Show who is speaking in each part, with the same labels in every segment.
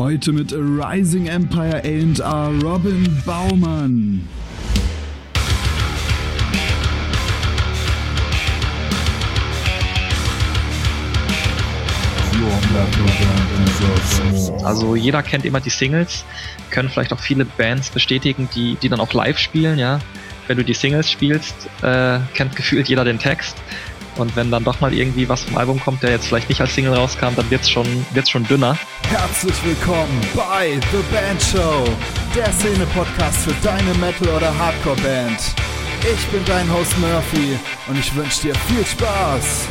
Speaker 1: Heute mit Rising Empire A&R Robin Baumann.
Speaker 2: Also jeder kennt immer die Singles, können vielleicht auch viele Bands bestätigen, die, die dann auch live spielen, ja. Wenn du die Singles spielst, äh, kennt gefühlt jeder den Text. Und wenn dann doch mal irgendwie was vom Album kommt, der jetzt vielleicht nicht als Single rauskam, dann wird's schon, wird's schon dünner.
Speaker 1: Herzlich willkommen bei The Band Show, der Szene-Podcast für deine Metal- oder Hardcore-Band. Ich bin dein Host Murphy und ich wünsche dir viel Spaß.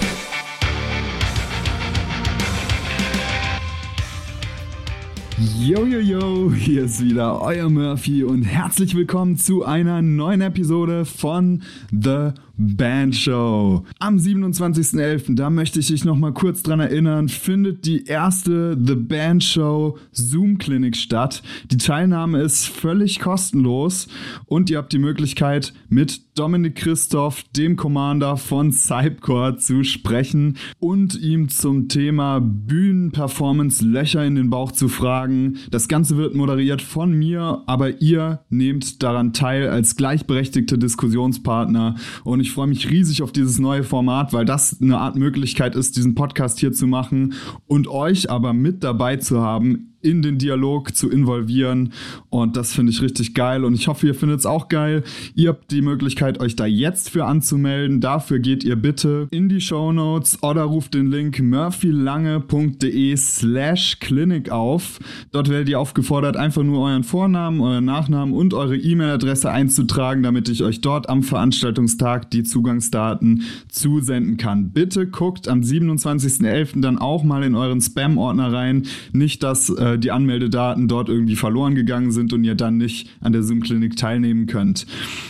Speaker 1: Yo, yo, yo, hier ist wieder euer Murphy und herzlich willkommen zu einer neuen Episode von The Band Show. Am 27.11., da möchte ich dich nochmal kurz dran erinnern, findet die erste The Band Show Zoom Clinic statt. Die Teilnahme ist völlig kostenlos und ihr habt die Möglichkeit, mit Dominik Christoph, dem Commander von Cypcore, zu sprechen und ihm zum Thema Bühnenperformance Löcher in den Bauch zu fragen. Das Ganze wird moderiert von mir, aber ihr nehmt daran teil als gleichberechtigte Diskussionspartner und ich ich freue mich riesig auf dieses neue Format, weil das eine Art Möglichkeit ist, diesen Podcast hier zu machen und euch aber mit dabei zu haben in den Dialog zu involvieren. Und das finde ich richtig geil. Und ich hoffe, ihr findet es auch geil. Ihr habt die Möglichkeit, euch da jetzt für anzumelden. Dafür geht ihr bitte in die Show Notes oder ruft den Link murphylange.de slash clinic auf. Dort werdet ihr aufgefordert, einfach nur euren Vornamen, euren Nachnamen und eure E-Mail-Adresse einzutragen, damit ich euch dort am Veranstaltungstag die Zugangsdaten zusenden kann. Bitte guckt am 27.11. dann auch mal in euren Spam-Ordner rein. Nicht, dass äh, die Anmeldedaten dort irgendwie verloren gegangen sind und ihr dann nicht an der Zoom-Klinik teilnehmen könnt.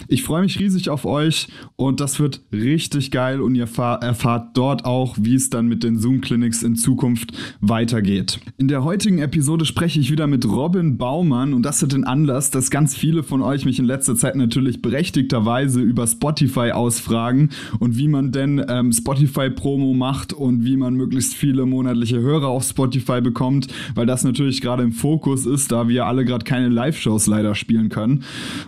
Speaker 1: Ich freue mich riesig auf euch und das wird richtig geil und ihr erfahrt dort auch, wie es dann mit den Zoom-Clinics in Zukunft weitergeht. In der heutigen Episode spreche ich wieder mit Robin Baumann und das hat den Anlass, dass ganz viele von euch mich in letzter Zeit natürlich berechtigterweise über Spotify ausfragen und wie man denn ähm, Spotify-Promo macht und wie man möglichst viele monatliche Hörer auf Spotify bekommt, weil das natürlich natürlich gerade im Fokus ist, da wir alle gerade keine Live-Shows leider spielen können.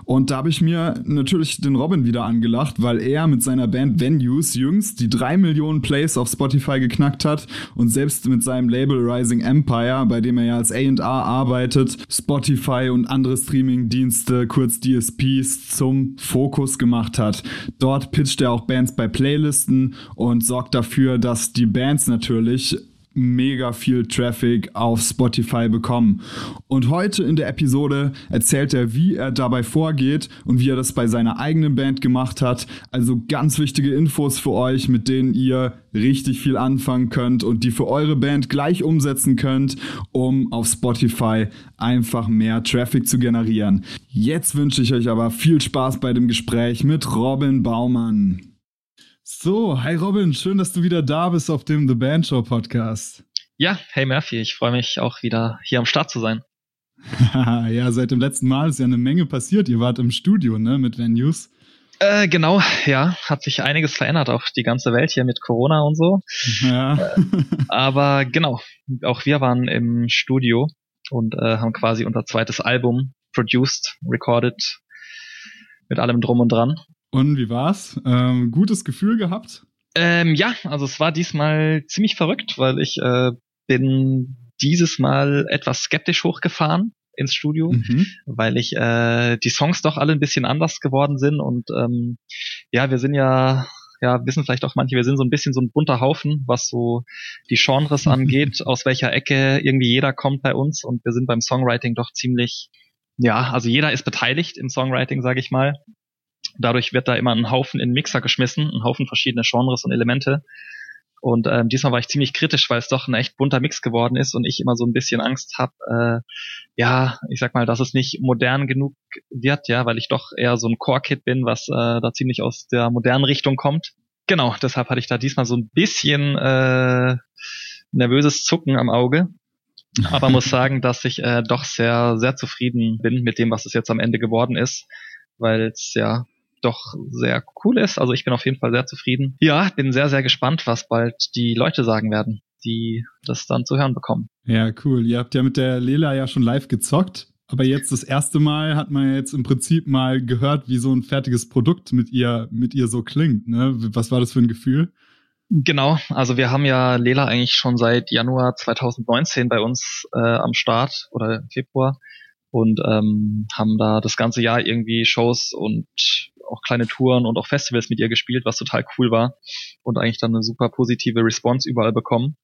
Speaker 1: Und da habe ich mir natürlich den Robin wieder angelacht, weil er mit seiner Band Venues jüngst die drei Millionen Plays auf Spotify geknackt hat und selbst mit seinem Label Rising Empire, bei dem er ja als A&R arbeitet, Spotify und andere Streaming-Dienste, kurz DSPs, zum Fokus gemacht hat. Dort pitcht er auch Bands bei Playlisten und sorgt dafür, dass die Bands natürlich mega viel Traffic auf Spotify bekommen. Und heute in der Episode erzählt er, wie er dabei vorgeht und wie er das bei seiner eigenen Band gemacht hat. Also ganz wichtige Infos für euch, mit denen ihr richtig viel anfangen könnt und die für eure Band gleich umsetzen könnt, um auf Spotify einfach mehr Traffic zu generieren. Jetzt wünsche ich euch aber viel Spaß bei dem Gespräch mit Robin Baumann. So, hi Robin, schön, dass du wieder da bist auf dem The Band Show Podcast.
Speaker 2: Ja, hey Murphy, ich freue mich auch wieder hier am Start zu sein.
Speaker 1: ja, seit dem letzten Mal ist ja eine Menge passiert. Ihr wart im Studio, ne, mit Venues.
Speaker 2: Äh, genau, ja, hat sich einiges verändert, auch die ganze Welt hier mit Corona und so. Ja. Äh, aber genau, auch wir waren im Studio und äh, haben quasi unser zweites Album produced, recorded, mit allem drum und dran.
Speaker 1: Und wie war's? Ähm, gutes Gefühl gehabt?
Speaker 2: Ähm, ja, also es war diesmal ziemlich verrückt, weil ich äh, bin dieses Mal etwas skeptisch hochgefahren ins Studio, mhm. weil ich äh, die Songs doch alle ein bisschen anders geworden sind und ähm, ja, wir sind ja ja, wissen vielleicht auch manche, wir sind so ein bisschen so ein bunter Haufen, was so die Genres angeht, aus welcher Ecke irgendwie jeder kommt bei uns und wir sind beim Songwriting doch ziemlich, ja, also jeder ist beteiligt im Songwriting, sage ich mal. Dadurch wird da immer ein Haufen in den Mixer geschmissen, ein Haufen verschiedene Genres und Elemente. Und ähm, diesmal war ich ziemlich kritisch, weil es doch ein echt bunter Mix geworden ist und ich immer so ein bisschen Angst habe, äh, ja, ich sag mal, dass es nicht modern genug wird, ja, weil ich doch eher so ein Core-Kit bin, was äh, da ziemlich aus der modernen Richtung kommt. Genau, deshalb hatte ich da diesmal so ein bisschen äh, nervöses Zucken am Auge. Aber muss sagen, dass ich äh, doch sehr, sehr zufrieden bin mit dem, was es jetzt am Ende geworden ist, weil es ja doch sehr cool ist. Also ich bin auf jeden Fall sehr zufrieden. Ja, bin sehr, sehr gespannt, was bald die Leute sagen werden. die das dann zu hören bekommen.
Speaker 1: Ja, cool. Ihr habt ja mit der Lela ja schon live gezockt. Aber jetzt das erste Mal hat man jetzt im Prinzip mal gehört, wie so ein fertiges Produkt mit ihr, mit ihr so klingt. Ne? Was war das für ein Gefühl?
Speaker 2: Genau, also wir haben ja Lela eigentlich schon seit Januar 2019 bei uns äh, am Start oder Februar und ähm, haben da das ganze Jahr irgendwie Shows und auch kleine Touren und auch Festivals mit ihr gespielt, was total cool war und eigentlich dann eine super positive Response überall bekommen.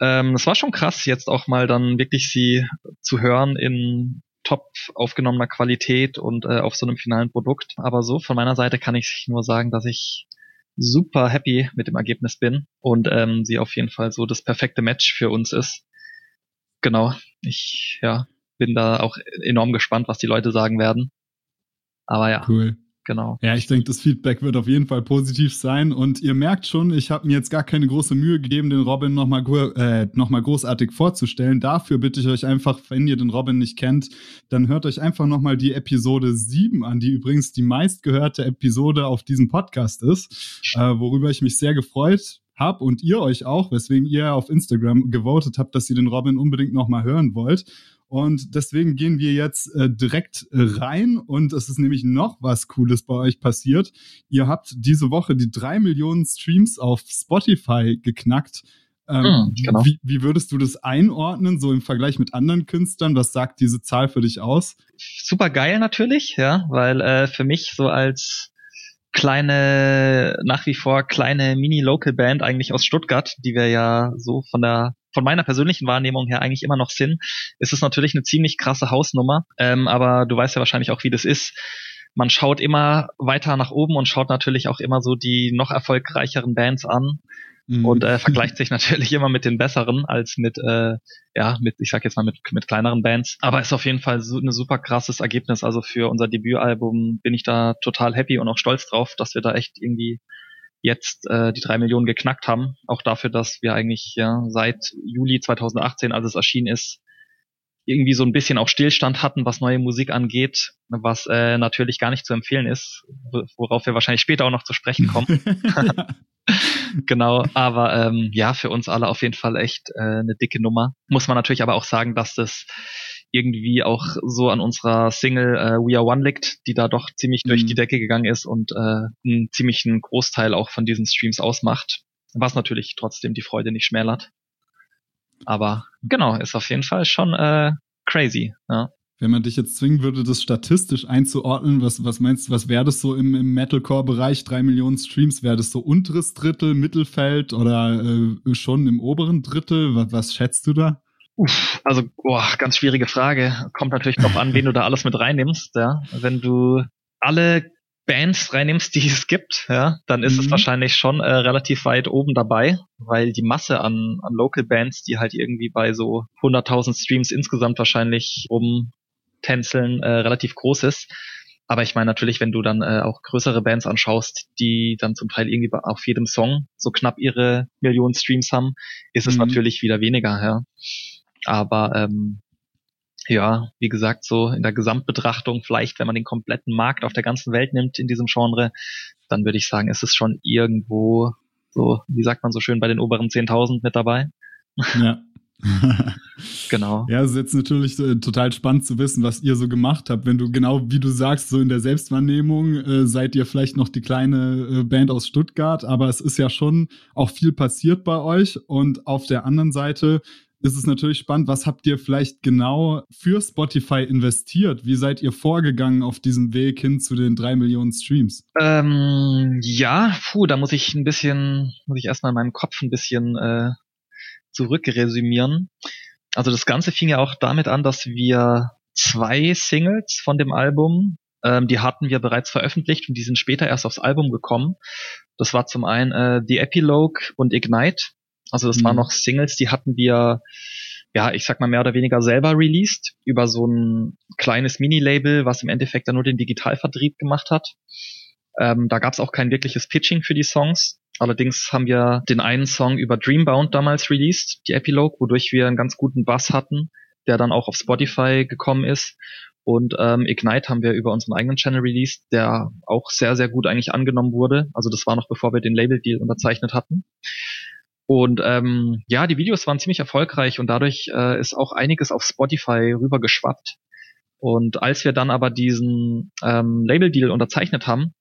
Speaker 2: Ähm, es war schon krass, jetzt auch mal dann wirklich sie zu hören in top aufgenommener Qualität und äh, auf so einem finalen Produkt. Aber so von meiner Seite kann ich nur sagen, dass ich super happy mit dem Ergebnis bin und ähm, sie auf jeden Fall so das perfekte Match für uns ist. Genau, ich ja bin da auch enorm gespannt, was die Leute sagen werden. Aber ja.
Speaker 1: Cool. Genau. Ja, ich denke, das Feedback wird auf jeden Fall positiv sein. Und ihr merkt schon, ich habe mir jetzt gar keine große Mühe gegeben, den Robin nochmal äh, noch großartig vorzustellen. Dafür bitte ich euch einfach, wenn ihr den Robin nicht kennt, dann hört euch einfach nochmal die Episode 7 an, die übrigens die meistgehörte Episode auf diesem Podcast ist, äh, worüber ich mich sehr gefreut habe und ihr euch auch, weswegen ihr auf Instagram gewotet habt, dass ihr den Robin unbedingt nochmal hören wollt. Und deswegen gehen wir jetzt äh, direkt äh, rein und es ist nämlich noch was Cooles bei euch passiert. Ihr habt diese Woche die drei Millionen Streams auf Spotify geknackt. Ähm, mm, genau. wie, wie würdest du das einordnen, so im Vergleich mit anderen Künstlern? Was sagt diese Zahl für dich aus?
Speaker 2: Super geil natürlich, ja, weil äh, für mich so als kleine, nach wie vor kleine Mini-Local-Band eigentlich aus Stuttgart, die wir ja so von der von meiner persönlichen Wahrnehmung her eigentlich immer noch ist es natürlich eine ziemlich krasse Hausnummer. Ähm, aber du weißt ja wahrscheinlich auch, wie das ist. Man schaut immer weiter nach oben und schaut natürlich auch immer so die noch erfolgreicheren Bands an mhm. und äh, vergleicht sich natürlich immer mit den besseren als mit äh, ja mit ich sag jetzt mal mit mit kleineren Bands aber ist auf jeden Fall so ein super krasses Ergebnis also für unser Debütalbum bin ich da total happy und auch stolz drauf dass wir da echt irgendwie jetzt äh, die drei Millionen geknackt haben auch dafür dass wir eigentlich ja seit Juli 2018 als es erschienen ist irgendwie so ein bisschen auch Stillstand hatten, was neue Musik angeht, was äh, natürlich gar nicht zu empfehlen ist, worauf wir wahrscheinlich später auch noch zu sprechen kommen. genau, aber ähm, ja, für uns alle auf jeden Fall echt äh, eine dicke Nummer. Muss man natürlich aber auch sagen, dass das irgendwie auch so an unserer Single äh, We Are One liegt, die da doch ziemlich mhm. durch die Decke gegangen ist und äh, einen ziemlichen Großteil auch von diesen Streams ausmacht, was natürlich trotzdem die Freude nicht schmälert. Aber genau, ist auf jeden Fall schon äh, crazy. Ja.
Speaker 1: Wenn man dich jetzt zwingen würde, das statistisch einzuordnen, was, was meinst du, was wäre das so im, im Metalcore-Bereich? Drei Millionen Streams, wäre das so unteres Drittel, Mittelfeld oder äh, schon im oberen Drittel? Was, was schätzt du da?
Speaker 2: Uff, also, boah, ganz schwierige Frage. Kommt natürlich drauf an, wen du da alles mit reinnimmst, ja. Wenn du alle Bands reinnimmst, die es gibt, ja, dann ist mhm. es wahrscheinlich schon äh, relativ weit oben dabei, weil die Masse an, an Local Bands, die halt irgendwie bei so 100.000 Streams insgesamt wahrscheinlich rum Tänzeln äh, relativ groß ist. Aber ich meine natürlich, wenn du dann äh, auch größere Bands anschaust, die dann zum Teil irgendwie auf jedem Song so knapp ihre Millionen Streams haben, ist es mhm. natürlich wieder weniger, ja. Aber ähm, ja, wie gesagt, so in der Gesamtbetrachtung, vielleicht wenn man den kompletten Markt auf der ganzen Welt nimmt in diesem Genre, dann würde ich sagen, ist es schon irgendwo so, wie sagt man so schön, bei den oberen 10.000 mit dabei.
Speaker 1: Ja. genau. Ja, es ist jetzt natürlich äh, total spannend zu wissen, was ihr so gemacht habt. Wenn du genau, wie du sagst, so in der Selbstwahrnehmung äh, seid ihr vielleicht noch die kleine äh, Band aus Stuttgart, aber es ist ja schon auch viel passiert bei euch. Und auf der anderen Seite ist es natürlich spannend, was habt ihr vielleicht genau für Spotify investiert? Wie seid ihr vorgegangen auf diesem Weg hin zu den drei Millionen Streams?
Speaker 2: Ähm, ja, puh, da muss ich ein bisschen, muss ich erstmal in meinem Kopf ein bisschen äh, zurückresümieren. Also das Ganze fing ja auch damit an, dass wir zwei Singles von dem Album, ähm, die hatten wir bereits veröffentlicht und die sind später erst aufs Album gekommen. Das war zum einen äh, The Epilogue und Ignite. Also das mhm. waren noch Singles, die hatten wir, ja, ich sag mal mehr oder weniger selber released über so ein kleines Mini-Label, was im Endeffekt dann nur den Digitalvertrieb gemacht hat. Ähm, da gab es auch kein wirkliches Pitching für die Songs. Allerdings haben wir den einen Song über Dreambound damals released, die Epilogue, wodurch wir einen ganz guten Bass hatten, der dann auch auf Spotify gekommen ist. Und ähm, Ignite haben wir über unseren eigenen Channel released, der auch sehr, sehr gut eigentlich angenommen wurde. Also das war noch bevor wir den Label-Deal unterzeichnet hatten. Und ähm, ja, die Videos waren ziemlich erfolgreich und dadurch äh, ist auch einiges auf Spotify rübergeschwappt. Und als wir dann aber diesen ähm, Label-Deal unterzeichnet haben,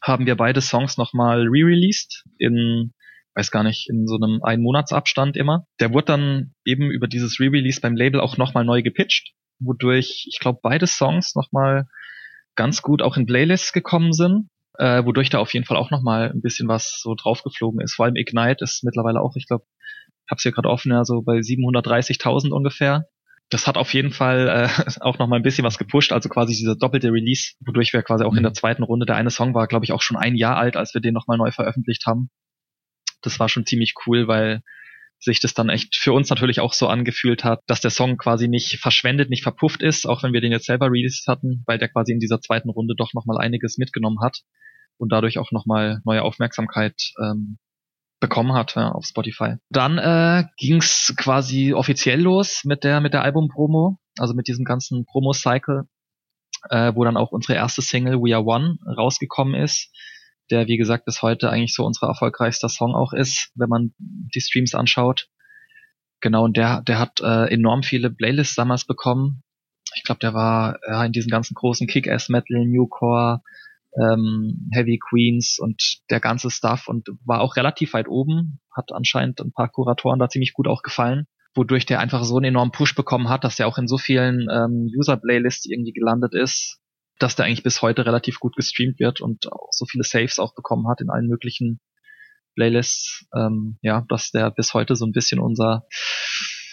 Speaker 2: haben wir beide Songs nochmal re-released in, weiß gar nicht, in so einem ein Monatsabstand immer. Der wurde dann eben über dieses Re-Release beim Label auch nochmal neu gepitcht, wodurch, ich glaube, beide Songs nochmal ganz gut auch in Playlists gekommen sind äh, wodurch da auf jeden Fall auch nochmal ein bisschen was so draufgeflogen ist. Vor allem Ignite ist mittlerweile auch, ich glaube, ich habe es hier gerade offen, ja, so bei 730.000 ungefähr. Das hat auf jeden Fall äh, auch nochmal ein bisschen was gepusht, also quasi dieser doppelte Release, wodurch wir quasi auch mhm. in der zweiten Runde, der eine Song war, glaube ich, auch schon ein Jahr alt, als wir den nochmal neu veröffentlicht haben. Das war schon ziemlich cool, weil sich das dann echt für uns natürlich auch so angefühlt hat, dass der Song quasi nicht verschwendet, nicht verpufft ist, auch wenn wir den jetzt selber released hatten, weil der quasi in dieser zweiten Runde doch nochmal einiges mitgenommen hat und dadurch auch nochmal neue Aufmerksamkeit ähm, bekommen hat ja, auf Spotify. Dann äh, ging quasi offiziell los mit der mit der Album-Promo, also mit diesem ganzen Promo-Cycle, äh, wo dann auch unsere erste Single We Are One rausgekommen ist, der wie gesagt bis heute eigentlich so unser erfolgreichster Song auch ist, wenn man die Streams anschaut. Genau, und der der hat äh, enorm viele Playlists damals bekommen. Ich glaube, der war ja, in diesen ganzen großen Kick-Ass-Metal, Newcore, ähm, Heavy Queens und der ganze Stuff und war auch relativ weit oben, hat anscheinend ein paar Kuratoren da ziemlich gut auch gefallen, wodurch der einfach so einen enormen Push bekommen hat, dass der auch in so vielen ähm, User-Playlists irgendwie gelandet ist, dass der eigentlich bis heute relativ gut gestreamt wird und auch so viele Saves auch bekommen hat in allen möglichen Playlists, ähm, ja, dass der bis heute so ein bisschen unser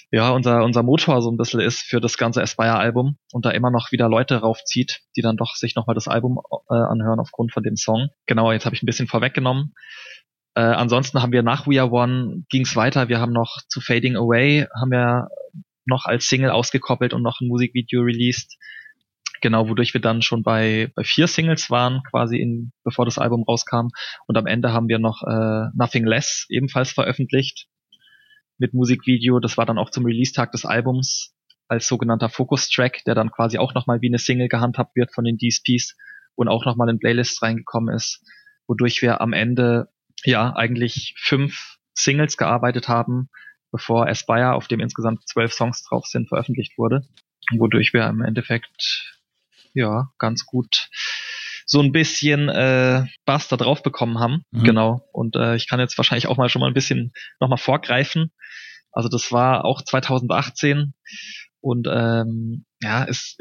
Speaker 2: ja, unser, unser Motor so ein bisschen ist für das ganze Aspire-Album und da immer noch wieder Leute raufzieht, die dann doch sich nochmal das Album äh, anhören aufgrund von dem Song. Genau, jetzt habe ich ein bisschen vorweggenommen. Äh, ansonsten haben wir nach We Are One ging's weiter. Wir haben noch zu Fading Away, haben wir noch als Single ausgekoppelt und noch ein Musikvideo released. Genau, wodurch wir dann schon bei, bei vier Singles waren, quasi in, bevor das Album rauskam. Und am Ende haben wir noch äh, Nothing Less ebenfalls veröffentlicht mit Musikvideo. Das war dann auch zum Release-Tag des Albums als sogenannter Focus-Track, der dann quasi auch nochmal wie eine Single gehandhabt wird von den DSPs und auch nochmal in Playlists reingekommen ist, wodurch wir am Ende ja eigentlich fünf Singles gearbeitet haben, bevor Aspire, auf dem insgesamt zwölf Songs drauf sind, veröffentlicht wurde, wodurch wir im Endeffekt ja ganz gut so ein bisschen äh, Bass da drauf bekommen haben. Mhm. Genau. Und äh, ich kann jetzt wahrscheinlich auch mal schon mal ein bisschen nochmal vorgreifen. Also das war auch 2018 und ähm, ja, es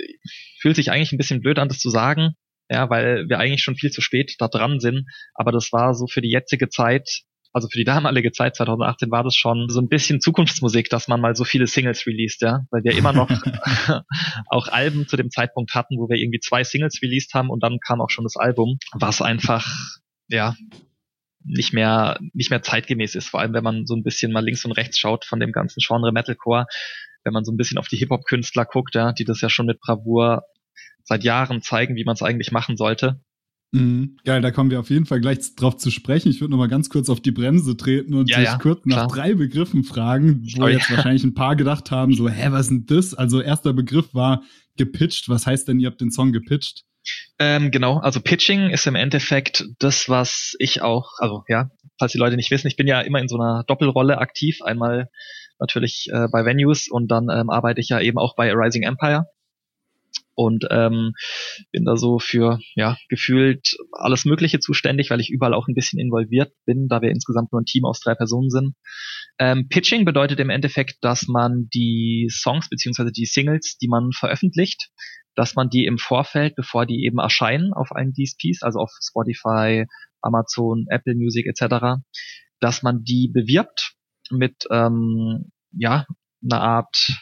Speaker 2: fühlt sich eigentlich ein bisschen blöd an, das zu sagen, ja, weil wir eigentlich schon viel zu spät da dran sind. Aber das war so für die jetzige Zeit also für die damalige Zeit 2018 war das schon so ein bisschen Zukunftsmusik, dass man mal so viele Singles released, ja, weil wir immer noch auch Alben zu dem Zeitpunkt hatten, wo wir irgendwie zwei Singles released haben und dann kam auch schon das Album, was einfach ja nicht mehr nicht mehr zeitgemäß ist, vor allem wenn man so ein bisschen mal links und rechts schaut von dem ganzen Genre Metalcore, wenn man so ein bisschen auf die Hip Hop Künstler guckt, ja, die das ja schon mit Bravour seit Jahren zeigen, wie man es eigentlich machen sollte
Speaker 1: Mhm. Geil, da kommen wir auf jeden Fall gleich drauf zu sprechen. Ich würde noch mal ganz kurz auf die Bremse treten und ja, dich ja, kurz nach drei Begriffen fragen, wo oh, jetzt ja. wahrscheinlich ein paar gedacht haben, so, hä, was ist denn das? Also erster Begriff war gepitcht. Was heißt denn, ihr habt den Song gepitcht?
Speaker 2: Ähm, genau, also Pitching ist im Endeffekt das, was ich auch, also ja, falls die Leute nicht wissen, ich bin ja immer in so einer Doppelrolle aktiv. Einmal natürlich äh, bei Venues und dann ähm, arbeite ich ja eben auch bei Rising Empire und ähm, bin da so für ja gefühlt alles Mögliche zuständig, weil ich überall auch ein bisschen involviert bin, da wir insgesamt nur ein Team aus drei Personen sind. Ähm, Pitching bedeutet im Endeffekt, dass man die Songs beziehungsweise die Singles, die man veröffentlicht, dass man die im Vorfeld, bevor die eben erscheinen auf allen DSPs, also auf Spotify, Amazon, Apple Music etc., dass man die bewirbt mit ähm, ja einer Art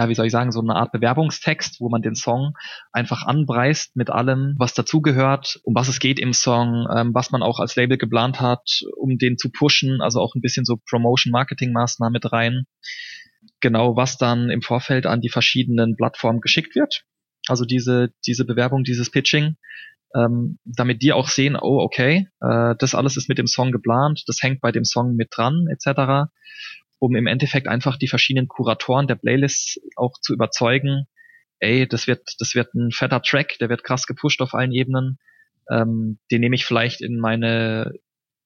Speaker 2: ja, wie soll ich sagen, so eine Art Bewerbungstext, wo man den Song einfach anpreist mit allem, was dazugehört, um was es geht im Song, ähm, was man auch als Label geplant hat, um den zu pushen, also auch ein bisschen so Promotion-Marketing-Maßnahmen mit rein. Genau, was dann im Vorfeld an die verschiedenen Plattformen geschickt wird. Also diese, diese Bewerbung, dieses Pitching, ähm, damit die auch sehen, oh, okay, äh, das alles ist mit dem Song geplant, das hängt bei dem Song mit dran, etc um im Endeffekt einfach die verschiedenen Kuratoren der Playlists auch zu überzeugen, ey, das wird, das wird ein fetter Track, der wird krass gepusht auf allen Ebenen. Ähm, den nehme ich vielleicht in meine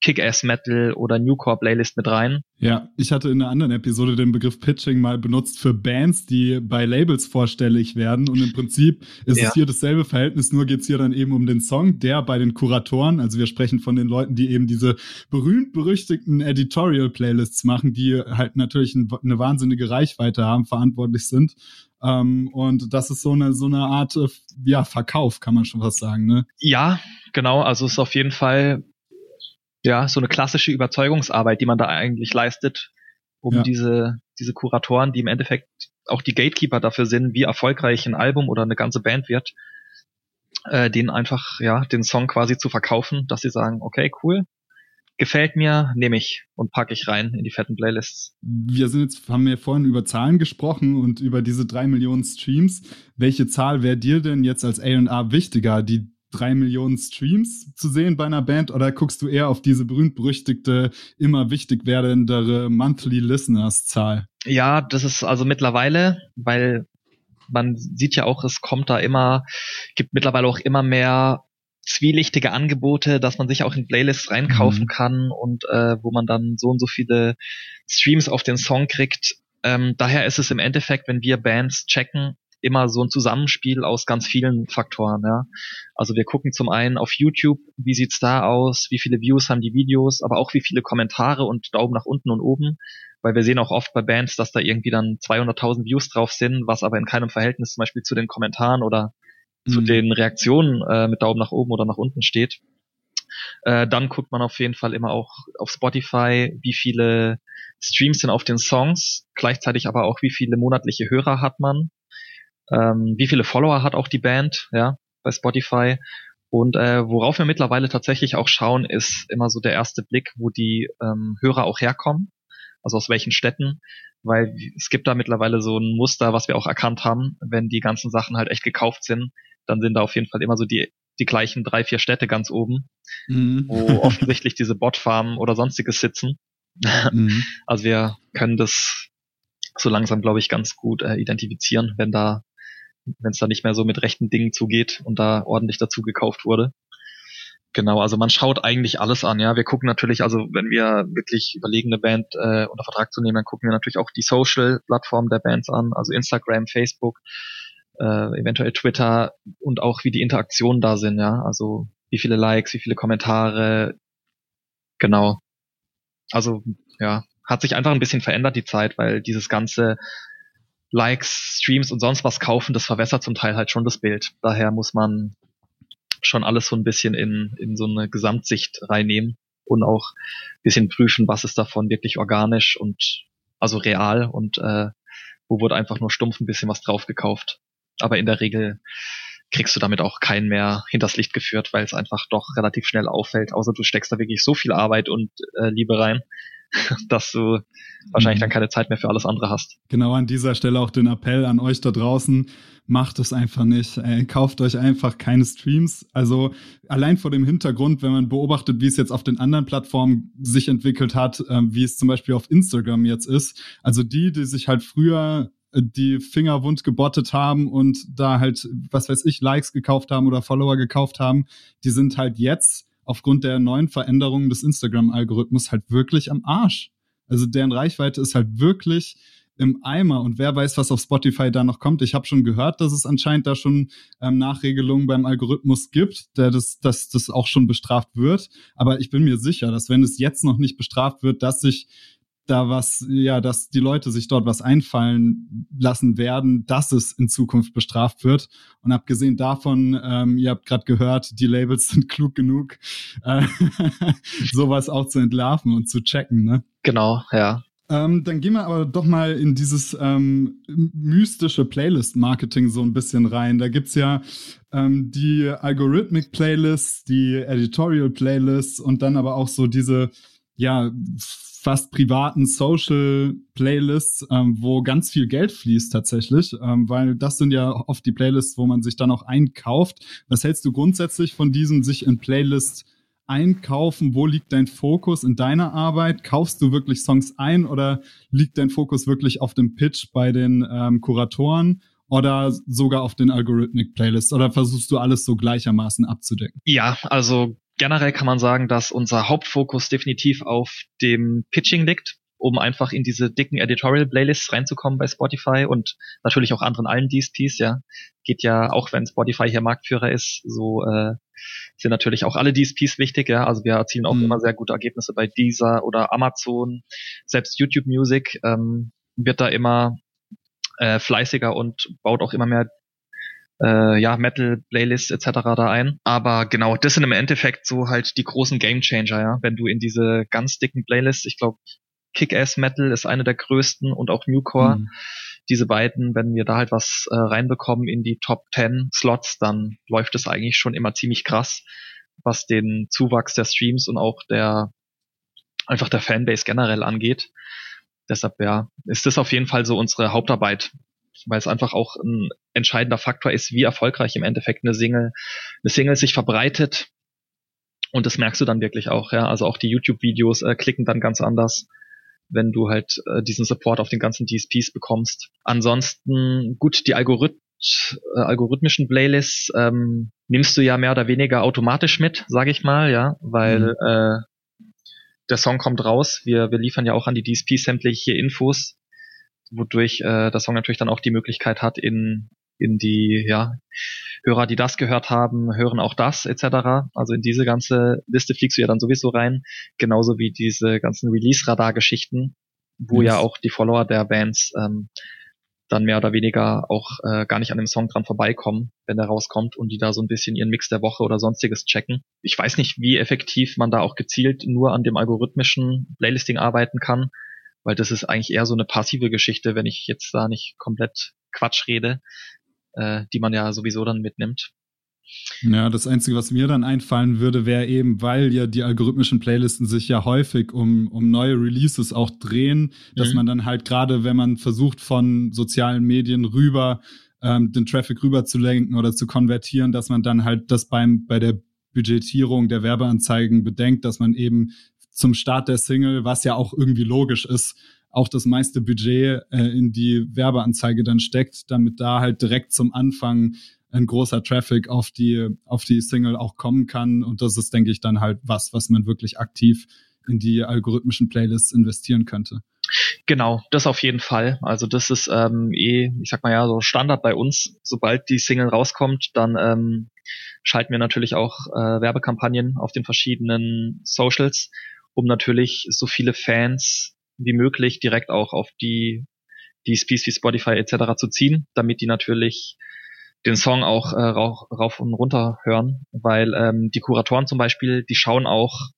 Speaker 2: Kick-Ass-Metal oder Newcore-Playlist mit rein.
Speaker 1: Ja, ich hatte in einer anderen Episode den Begriff Pitching mal benutzt für Bands, die bei Labels vorstellig werden. Und im Prinzip ist ja. es hier dasselbe Verhältnis, nur geht's hier dann eben um den Song, der bei den Kuratoren, also wir sprechen von den Leuten, die eben diese berühmt-berüchtigten Editorial-Playlists machen, die halt natürlich eine wahnsinnige Reichweite haben, verantwortlich sind. Ähm, und das ist so eine, so eine Art, äh, ja, Verkauf, kann man schon was sagen, ne?
Speaker 2: Ja, genau. Also es ist auf jeden Fall, ja, so eine klassische Überzeugungsarbeit, die man da eigentlich leistet, um ja. diese, diese Kuratoren, die im Endeffekt auch die Gatekeeper dafür sind, wie erfolgreich ein Album oder eine ganze Band wird, äh, denen einfach, ja, den Song quasi zu verkaufen, dass sie sagen, okay, cool, gefällt mir, nehme ich und packe ich rein in die fetten Playlists.
Speaker 1: Wir sind jetzt, haben wir vorhin über Zahlen gesprochen und über diese drei Millionen Streams. Welche Zahl wäre dir denn jetzt als A&A wichtiger? Die drei Millionen Streams zu sehen bei einer Band oder guckst du eher auf diese berühmt-berüchtigte, immer wichtig werdendere Monthly Listeners Zahl?
Speaker 2: Ja, das ist also mittlerweile, weil man sieht ja auch, es kommt da immer, gibt mittlerweile auch immer mehr zwielichtige Angebote, dass man sich auch in Playlists reinkaufen mhm. kann und äh, wo man dann so und so viele Streams auf den Song kriegt. Ähm, daher ist es im Endeffekt, wenn wir Bands checken, immer so ein Zusammenspiel aus ganz vielen Faktoren. Ja. Also wir gucken zum einen auf YouTube, wie sieht's da aus, wie viele Views haben die Videos, aber auch wie viele Kommentare und Daumen nach unten und oben, weil wir sehen auch oft bei Bands, dass da irgendwie dann 200.000 Views drauf sind, was aber in keinem Verhältnis zum Beispiel zu den Kommentaren oder zu mhm. den Reaktionen äh, mit Daumen nach oben oder nach unten steht. Äh, dann guckt man auf jeden Fall immer auch auf Spotify, wie viele Streams sind auf den Songs, gleichzeitig aber auch wie viele monatliche Hörer hat man, ähm, wie viele Follower hat auch die Band, ja, bei Spotify. Und äh, worauf wir mittlerweile tatsächlich auch schauen, ist immer so der erste Blick, wo die ähm, Hörer auch herkommen, also aus welchen Städten, weil es gibt da mittlerweile so ein Muster, was wir auch erkannt haben, wenn die ganzen Sachen halt echt gekauft sind, dann sind da auf jeden Fall immer so die, die gleichen drei, vier Städte ganz oben, mhm. wo offensichtlich diese Botfarmen oder sonstiges sitzen. Mhm. Also wir können das so langsam, glaube ich, ganz gut äh, identifizieren, wenn da, wenn es da nicht mehr so mit rechten Dingen zugeht und da ordentlich dazu gekauft wurde. Genau, also man schaut eigentlich alles an, ja. Wir gucken natürlich, also wenn wir wirklich überlegen, eine Band äh, unter Vertrag zu nehmen, dann gucken wir natürlich auch die Social-Plattformen der Bands an, also Instagram, Facebook, äh, eventuell Twitter und auch wie die Interaktionen da sind, ja. Also wie viele Likes, wie viele Kommentare, genau. Also ja, hat sich einfach ein bisschen verändert die Zeit, weil dieses ganze Likes, Streams und sonst was kaufen, das verwässert zum Teil halt schon das Bild. Daher muss man schon alles so ein bisschen in, in so eine Gesamtsicht reinnehmen und auch ein bisschen prüfen, was ist davon wirklich organisch und also real und äh, wo wurde einfach nur stumpf ein bisschen was drauf gekauft aber in der Regel kriegst du damit auch keinen mehr hinters Licht geführt, weil es einfach doch relativ schnell auffällt, außer du steckst da wirklich so viel Arbeit und äh, Liebe rein, dass du wahrscheinlich dann mhm. keine Zeit mehr für alles andere hast.
Speaker 1: Genau an dieser Stelle auch den Appell an euch da draußen, macht es einfach nicht. Ey, kauft euch einfach keine Streams. Also allein vor dem Hintergrund, wenn man beobachtet, wie es jetzt auf den anderen Plattformen sich entwickelt hat, äh, wie es zum Beispiel auf Instagram jetzt ist. Also die, die sich halt früher die Finger wund gebottet haben und da halt, was weiß ich, Likes gekauft haben oder Follower gekauft haben, die sind halt jetzt aufgrund der neuen Veränderungen des Instagram-Algorithmus halt wirklich am Arsch. Also deren Reichweite ist halt wirklich im Eimer und wer weiß, was auf Spotify da noch kommt. Ich habe schon gehört, dass es anscheinend da schon ähm, Nachregelungen beim Algorithmus gibt, der das, dass das auch schon bestraft wird. Aber ich bin mir sicher, dass wenn es jetzt noch nicht bestraft wird, dass sich da was, ja, dass die Leute sich dort was einfallen lassen werden, dass es in Zukunft bestraft wird. Und abgesehen davon, ähm, ihr habt gerade gehört, die Labels sind klug genug, äh, sowas auch zu entlarven und zu checken, ne?
Speaker 2: Genau, ja.
Speaker 1: Ähm, dann gehen wir aber doch mal in dieses ähm, mystische Playlist-Marketing so ein bisschen rein. Da gibt's ja ähm, die Algorithmic-Playlists, die Editorial-Playlists und dann aber auch so diese ja, fast privaten Social Playlists, ähm, wo ganz viel Geld fließt tatsächlich, ähm, weil das sind ja oft die Playlists, wo man sich dann auch einkauft. Was hältst du grundsätzlich von diesem sich in Playlists einkaufen? Wo liegt dein Fokus in deiner Arbeit? Kaufst du wirklich Songs ein oder liegt dein Fokus wirklich auf dem Pitch bei den ähm, Kuratoren? oder sogar auf den Algorithmic Playlists oder versuchst du alles so gleichermaßen abzudecken?
Speaker 2: Ja, also generell kann man sagen, dass unser Hauptfokus definitiv auf dem Pitching liegt um einfach in diese dicken Editorial-Playlists reinzukommen bei Spotify und natürlich auch anderen allen DSPs, ja. Geht ja, auch wenn Spotify hier Marktführer ist, so äh, sind natürlich auch alle DSPs wichtig, ja. Also wir erzielen auch mhm. immer sehr gute Ergebnisse bei Deezer oder Amazon, selbst YouTube Music ähm, wird da immer äh, fleißiger und baut auch immer mehr äh, ja, Metal-Playlists etc. da ein. Aber genau, das sind im Endeffekt so halt die großen Gamechanger, ja. Wenn du in diese ganz dicken Playlists, ich glaube, Kick-Ass Metal ist eine der größten und auch Newcore. Mhm. Diese beiden, wenn wir da halt was äh, reinbekommen in die Top 10 Slots, dann läuft es eigentlich schon immer ziemlich krass, was den Zuwachs der Streams und auch der einfach der Fanbase generell angeht. Deshalb ja, ist das auf jeden Fall so unsere Hauptarbeit, weil es einfach auch ein entscheidender Faktor ist, wie erfolgreich im Endeffekt eine Single, eine Single sich verbreitet. Und das merkst du dann wirklich auch, ja. Also auch die YouTube-Videos äh, klicken dann ganz anders wenn du halt äh, diesen Support auf den ganzen DSPs bekommst. Ansonsten, gut, die Algorith äh, algorithmischen Playlists ähm, nimmst du ja mehr oder weniger automatisch mit, sage ich mal, ja, weil mhm. äh, der Song kommt raus. Wir, wir liefern ja auch an die DSPs sämtliche Infos, wodurch äh, der Song natürlich dann auch die Möglichkeit hat, in in die ja, Hörer, die das gehört haben, hören auch das etc. Also in diese ganze Liste fliegst du ja dann sowieso rein, genauso wie diese ganzen Release-Radar-Geschichten, wo yes. ja auch die Follower der Bands ähm, dann mehr oder weniger auch äh, gar nicht an dem Song dran vorbeikommen, wenn der rauskommt und die da so ein bisschen ihren Mix der Woche oder sonstiges checken. Ich weiß nicht, wie effektiv man da auch gezielt nur an dem algorithmischen Playlisting arbeiten kann, weil das ist eigentlich eher so eine passive Geschichte, wenn ich jetzt da nicht komplett Quatsch rede äh, die man ja sowieso dann mitnimmt.
Speaker 1: Ja, das Einzige, was mir dann einfallen würde, wäre eben, weil ja die algorithmischen Playlisten sich ja häufig um, um neue Releases auch drehen, dass mhm. man dann halt gerade, wenn man versucht, von sozialen Medien rüber ähm, den Traffic rüber zu lenken oder zu konvertieren, dass man dann halt das beim, bei der Budgetierung der Werbeanzeigen bedenkt, dass man eben zum Start der Single, was ja auch irgendwie logisch ist, auch das meiste Budget äh, in die Werbeanzeige dann steckt, damit da halt direkt zum Anfang ein großer Traffic auf die, auf die Single auch kommen kann. Und das ist, denke ich, dann halt was, was man wirklich aktiv in die algorithmischen Playlists investieren könnte.
Speaker 2: Genau, das auf jeden Fall. Also das ist ähm, eh, ich sag mal ja, so Standard bei uns. Sobald die Single rauskommt, dann ähm, schalten wir natürlich auch äh, Werbekampagnen auf den verschiedenen Socials, um natürlich so viele Fans wie möglich direkt auch auf die DSPs wie Spotify etc. zu ziehen, damit die natürlich den Song auch äh, rauf und runter hören, weil ähm, die Kuratoren zum Beispiel, die schauen auch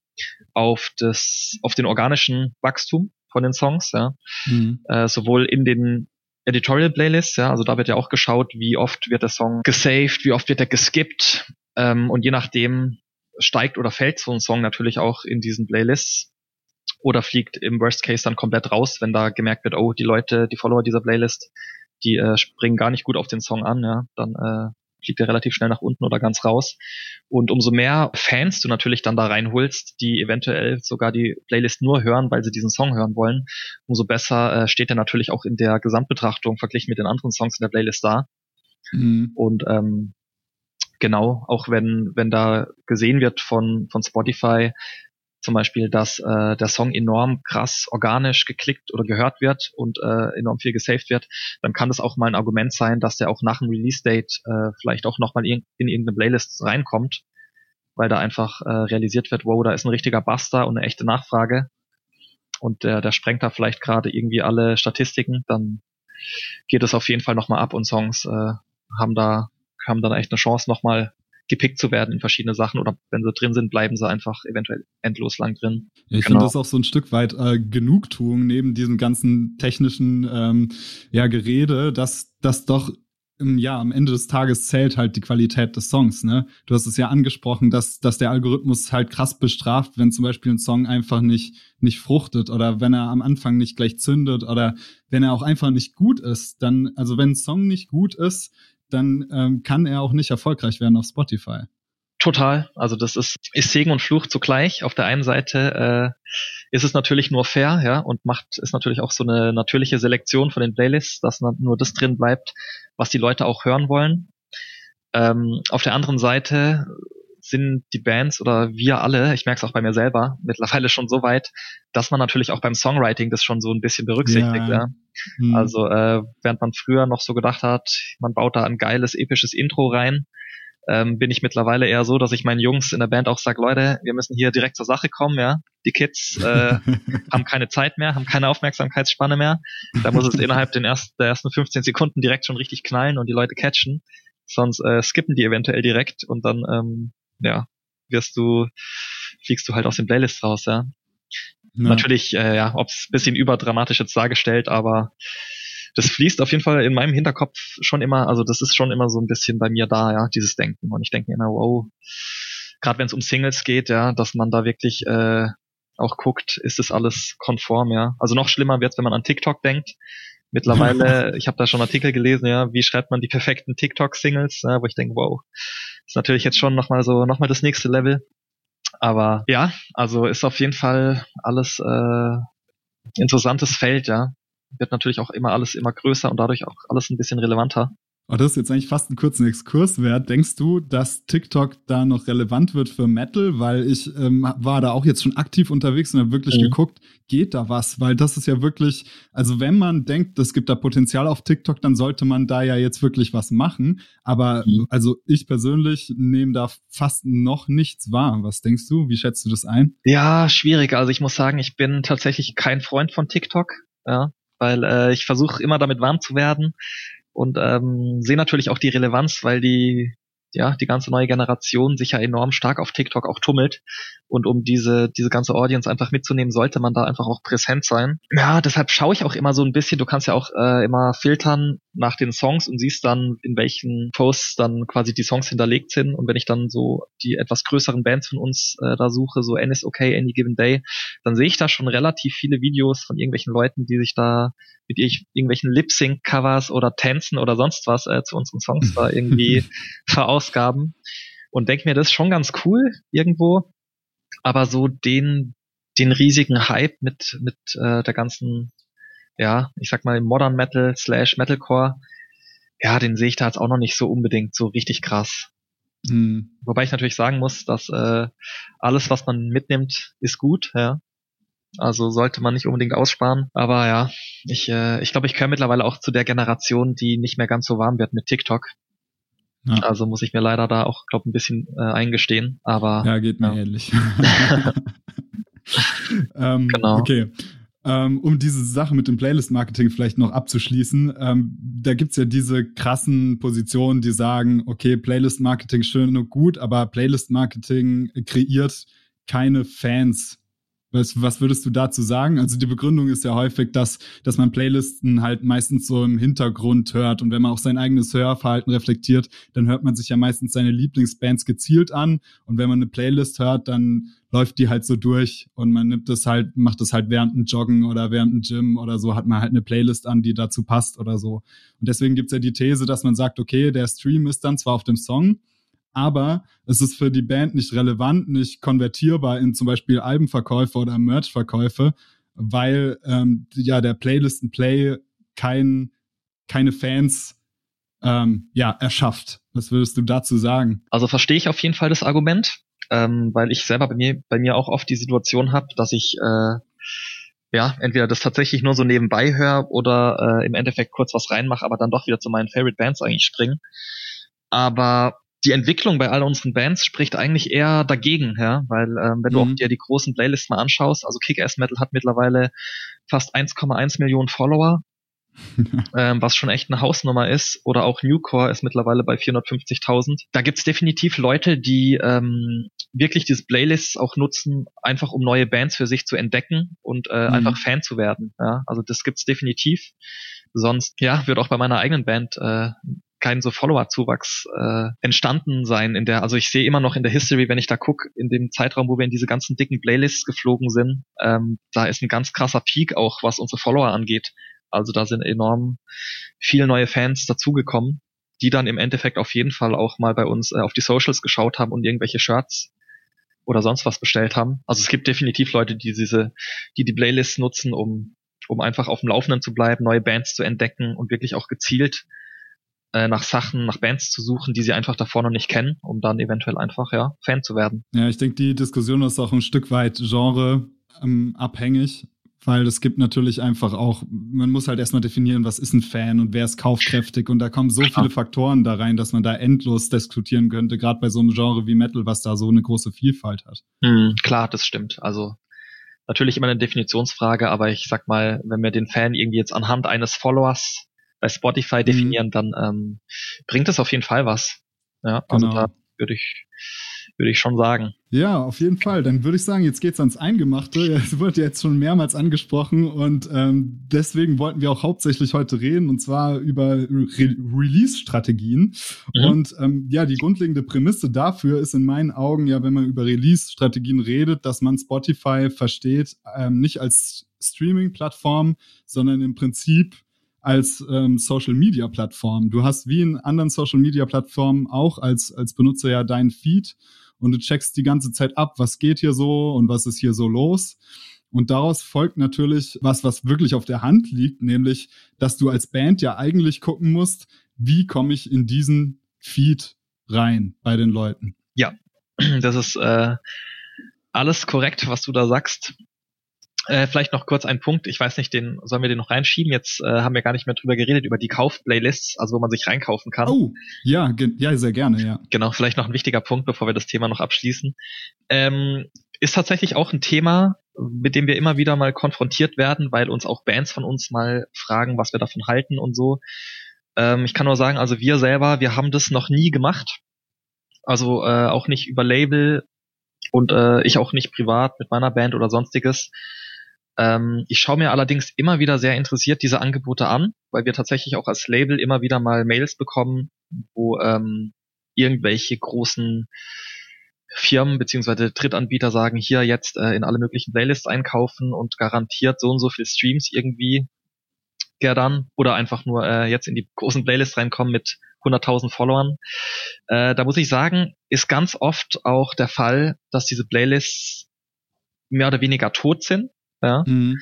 Speaker 2: auf das, auf den organischen Wachstum von den Songs, ja, mhm. äh, sowohl in den Editorial Playlists, ja, also da wird ja auch geschaut, wie oft wird der Song gesaved, wie oft wird er geskippt, ähm, und je nachdem steigt oder fällt so ein Song natürlich auch in diesen Playlists oder fliegt im Worst Case dann komplett raus, wenn da gemerkt wird, oh, die Leute, die Follower dieser Playlist, die äh, springen gar nicht gut auf den Song an, ja, dann äh, fliegt er relativ schnell nach unten oder ganz raus. Und umso mehr Fans du natürlich dann da reinholst, die eventuell sogar die Playlist nur hören, weil sie diesen Song hören wollen, umso besser äh, steht er natürlich auch in der Gesamtbetrachtung verglichen mit den anderen Songs in der Playlist da. Mhm. Und ähm, genau, auch wenn, wenn da gesehen wird von, von Spotify, zum Beispiel, dass äh, der Song enorm krass organisch geklickt oder gehört wird und äh, enorm viel gesaved wird, dann kann das auch mal ein Argument sein, dass der auch nach dem Release-Date äh, vielleicht auch nochmal in, in irgendeine Playlist reinkommt, weil da einfach äh, realisiert wird, wow, da ist ein richtiger Buster und eine echte Nachfrage. Und der, der sprengt da vielleicht gerade irgendwie alle Statistiken, dann geht es auf jeden Fall nochmal ab und Songs äh, haben da haben dann echt eine Chance nochmal gepickt zu werden in verschiedene Sachen oder wenn sie drin sind, bleiben sie einfach eventuell endlos lang drin.
Speaker 1: Ja, ich genau. finde das auch so ein Stück weit äh, Genugtuung neben diesem ganzen technischen ähm, ja, Gerede, dass das doch ja, am Ende des Tages zählt halt die Qualität des Songs, ne? Du hast es ja angesprochen, dass, dass der Algorithmus halt krass bestraft, wenn zum Beispiel ein Song einfach nicht, nicht fruchtet oder wenn er am Anfang nicht gleich zündet oder wenn er auch einfach nicht gut ist. Dann, also wenn ein Song nicht gut ist, dann ähm, kann er auch nicht erfolgreich werden auf Spotify.
Speaker 2: Total. Also das ist, ist Segen und Fluch zugleich. Auf der einen Seite äh, ist es natürlich nur fair, ja, und macht ist natürlich auch so eine natürliche Selektion von den Playlists, dass nur das drin bleibt, was die Leute auch hören wollen. Ähm, auf der anderen Seite sind die Bands oder wir alle, ich merke es auch bei mir selber, mittlerweile schon so weit, dass man natürlich auch beim Songwriting das schon so ein bisschen berücksichtigt. Ja. ja. Hm. Also äh, während man früher noch so gedacht hat, man baut da ein geiles, episches Intro rein, ähm, bin ich mittlerweile eher so, dass ich meinen Jungs in der Band auch sage, Leute, wir müssen hier direkt zur Sache kommen, ja. Die Kids äh, haben keine Zeit mehr, haben keine Aufmerksamkeitsspanne mehr. Da muss es innerhalb den ersten, der ersten 15 Sekunden direkt schon richtig knallen und die Leute catchen. Sonst äh, skippen die eventuell direkt und dann, ähm, ja, wirst du, fliegst du halt aus den Playlists raus, ja. ja. Natürlich, äh, ja, ob es bisschen überdramatisch jetzt dargestellt, aber das fließt auf jeden Fall in meinem Hinterkopf schon immer, also das ist schon immer so ein bisschen bei mir da, ja, dieses Denken. Und ich denke immer, wow, gerade wenn es um Singles geht, ja, dass man da wirklich äh, auch guckt, ist das alles konform, ja. Also noch schlimmer wird's, wenn man an TikTok denkt. Mittlerweile, ich habe da schon Artikel gelesen, ja, wie schreibt man die perfekten TikTok-Singles, ja, wo ich denke, wow, ist natürlich jetzt schon nochmal so, nochmal das nächste Level. Aber ja, also ist auf jeden Fall alles äh, interessantes Feld, ja wird natürlich auch immer alles immer größer und dadurch auch alles ein bisschen relevanter.
Speaker 1: Oh, das ist jetzt eigentlich fast einen kurzen Exkurs wert. Denkst du, dass TikTok da noch relevant wird für Metal? Weil ich ähm, war da auch jetzt schon aktiv unterwegs und habe wirklich mhm. geguckt, geht da was? Weil das ist ja wirklich, also wenn man denkt, es gibt da Potenzial auf TikTok, dann sollte man da ja jetzt wirklich was machen. Aber mhm. also ich persönlich nehme da fast noch nichts wahr. Was denkst du? Wie schätzt du das ein?
Speaker 2: Ja, schwierig. Also ich muss sagen, ich bin tatsächlich kein Freund von TikTok. Ja, weil äh, ich versuche immer damit warm zu werden und ähm, sehe natürlich auch die Relevanz, weil die ja, die ganze neue Generation sich ja enorm stark auf TikTok auch tummelt. Und um diese, diese ganze Audience einfach mitzunehmen, sollte man da einfach auch präsent sein. Ja, deshalb schaue ich auch immer so ein bisschen, du kannst ja auch äh, immer filtern nach den Songs und siehst dann, in welchen Posts dann quasi die Songs hinterlegt sind. Und wenn ich dann so die etwas größeren Bands von uns äh, da suche, so N is okay, Any Given Day, dann sehe ich da schon relativ viele Videos von irgendwelchen Leuten, die sich da mit irgendwelchen Lip-Sync-Covers oder Tänzen oder sonst was äh, zu unseren Songs da irgendwie verausgaben. Und denke mir, das ist schon ganz cool irgendwo. Aber so den, den riesigen Hype mit, mit äh, der ganzen, ja, ich sag mal, Modern Metal slash Metalcore, ja, den sehe ich da jetzt auch noch nicht so unbedingt so richtig krass. Mhm. Wobei ich natürlich sagen muss, dass äh, alles, was man mitnimmt, ist gut, ja. Also sollte man nicht unbedingt aussparen. Aber ja, ich, äh, ich glaube, ich gehöre mittlerweile auch zu der Generation, die nicht mehr ganz so warm wird mit TikTok. Ja. Also muss ich mir leider da auch, glaube ein bisschen äh, eingestehen. Aber
Speaker 1: ja, geht mir ja. ähnlich. ähm, genau. Okay. Ähm, um diese Sache mit dem Playlist-Marketing vielleicht noch abzuschließen, ähm, da gibt's ja diese krassen Positionen, die sagen, okay, Playlist-Marketing schön und gut, aber Playlist-Marketing kreiert keine Fans was, was würdest du dazu sagen? Also die Begründung ist ja häufig, dass, dass man Playlisten halt meistens so im Hintergrund hört und wenn man auch sein eigenes Hörverhalten reflektiert, dann hört man sich ja meistens seine Lieblingsbands gezielt an und wenn man eine Playlist hört, dann läuft die halt so durch und man nimmt das halt, macht das halt während dem Joggen oder während dem Gym oder so, hat man halt eine Playlist an, die dazu passt oder so. Und deswegen gibt's ja die These, dass man sagt, okay, der Stream ist dann zwar auf dem Song, aber es ist für die Band nicht relevant, nicht konvertierbar in zum Beispiel Albenverkäufe oder Merchverkäufe, weil ähm, ja der Playlisten-Play kein, keine Fans ähm, ja, erschafft. Was würdest du dazu sagen?
Speaker 2: Also verstehe ich auf jeden Fall das Argument, ähm, weil ich selber bei mir, bei mir auch oft die Situation habe, dass ich äh, ja, entweder das tatsächlich nur so nebenbei höre oder äh, im Endeffekt kurz was reinmache, aber dann doch wieder zu meinen Favorite Bands eigentlich springen. Aber die Entwicklung bei all unseren Bands spricht eigentlich eher dagegen, ja, weil ähm, wenn mhm. du auch dir die großen Playlists mal anschaust, also Kick-Ass Metal hat mittlerweile fast 1,1 Millionen Follower, ähm, was schon echt eine Hausnummer ist, oder auch Newcore ist mittlerweile bei 450.000. Da gibt's definitiv Leute, die ähm, wirklich diese Playlists auch nutzen, einfach um neue Bands für sich zu entdecken und äh, mhm. einfach Fan zu werden. Ja, also das gibt's definitiv. Sonst, ja, wird auch bei meiner eigenen Band äh, kein so Follower-Zuwachs äh, entstanden sein in der, also ich sehe immer noch in der History, wenn ich da gucke, in dem Zeitraum, wo wir in diese ganzen dicken Playlists geflogen sind, ähm, da ist ein ganz krasser Peak auch, was unsere Follower angeht. Also da sind enorm viele neue Fans dazugekommen, die dann im Endeffekt auf jeden Fall auch mal bei uns äh, auf die Socials geschaut haben und irgendwelche Shirts oder sonst was bestellt haben. Also es gibt definitiv Leute, die diese, die die Playlists nutzen, um um einfach auf dem Laufenden zu bleiben, neue Bands zu entdecken und wirklich auch gezielt äh, nach Sachen, nach Bands zu suchen, die sie einfach davor noch nicht kennen, um dann eventuell einfach ja Fan zu werden.
Speaker 1: Ja, ich denke, die Diskussion ist auch ein Stück weit Genre ähm, abhängig, weil es gibt natürlich einfach auch, man muss halt erstmal definieren, was ist ein Fan und wer ist kaufkräftig und da kommen so viele Faktoren da rein, dass man da endlos diskutieren könnte, gerade bei so einem Genre wie Metal, was da so eine große Vielfalt hat.
Speaker 2: Mhm, klar, das stimmt. Also natürlich immer eine Definitionsfrage, aber ich sag mal, wenn wir den Fan irgendwie jetzt anhand eines Followers bei Spotify mhm. definieren, mhm. dann ähm, bringt es auf jeden Fall was. Ja, also genau. da würde ich würde ich schon sagen.
Speaker 1: Ja, auf jeden Fall. Dann würde ich sagen, jetzt geht's ans Eingemachte. Es wurde jetzt schon mehrmals angesprochen und ähm, deswegen wollten wir auch hauptsächlich heute reden und zwar über Re Release-Strategien. Mhm. Und ähm, ja, die grundlegende Prämisse dafür ist in meinen Augen ja, wenn man über Release-Strategien redet, dass man Spotify versteht ähm, nicht als Streaming-Plattform, sondern im Prinzip als ähm, Social Media Plattform. Du hast wie in anderen Social Media Plattformen auch als, als Benutzer ja deinen Feed und du checkst die ganze Zeit ab, was geht hier so und was ist hier so los. Und daraus folgt natürlich was, was wirklich auf der Hand liegt, nämlich, dass du als Band ja eigentlich gucken musst, wie komme ich in diesen Feed rein bei den Leuten.
Speaker 2: Ja, das ist äh, alles korrekt, was du da sagst. Äh, vielleicht noch kurz ein Punkt, ich weiß nicht, den sollen wir den noch reinschieben? Jetzt äh, haben wir gar nicht mehr drüber geredet, über die Kauf-Playlists, also wo man sich reinkaufen kann.
Speaker 1: Oh, ja, ja, sehr gerne, ja.
Speaker 2: Genau, vielleicht noch ein wichtiger Punkt, bevor wir das Thema noch abschließen. Ähm, ist tatsächlich auch ein Thema, mit dem wir immer wieder mal konfrontiert werden, weil uns auch Bands von uns mal fragen, was wir davon halten und so. Ähm, ich kann nur sagen, also wir selber, wir haben das noch nie gemacht. Also äh, auch nicht über Label und äh, ich auch nicht privat mit meiner Band oder sonstiges. Ähm, ich schaue mir allerdings immer wieder sehr interessiert diese Angebote an, weil wir tatsächlich auch als Label immer wieder mal Mails bekommen, wo ähm, irgendwelche großen Firmen beziehungsweise Drittanbieter sagen, hier jetzt äh, in alle möglichen Playlists einkaufen und garantiert so und so viel Streams irgendwie dann oder einfach nur äh, jetzt in die großen Playlists reinkommen mit 100.000 Followern. Äh, da muss ich sagen, ist ganz oft auch der Fall, dass diese Playlists mehr oder weniger tot sind. Ja. Mhm.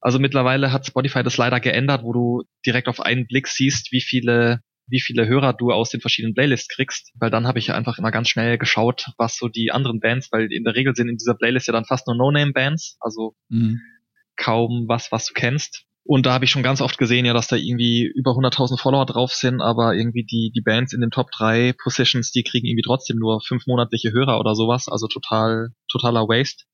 Speaker 2: Also mittlerweile hat Spotify das leider geändert, wo du direkt auf einen Blick siehst, wie viele wie viele Hörer du aus den verschiedenen Playlists kriegst, weil dann habe ich ja einfach immer ganz schnell geschaut, was so die anderen Bands, weil in der Regel sind in dieser Playlist ja dann fast nur No-Name-Bands, also mhm. kaum was, was du kennst. Und da habe ich schon ganz oft gesehen, ja, dass da irgendwie über 100.000 Follower drauf sind, aber irgendwie die, die Bands in den Top 3 Positions, die kriegen irgendwie trotzdem nur fünf monatliche Hörer oder sowas, also total, totaler Waste.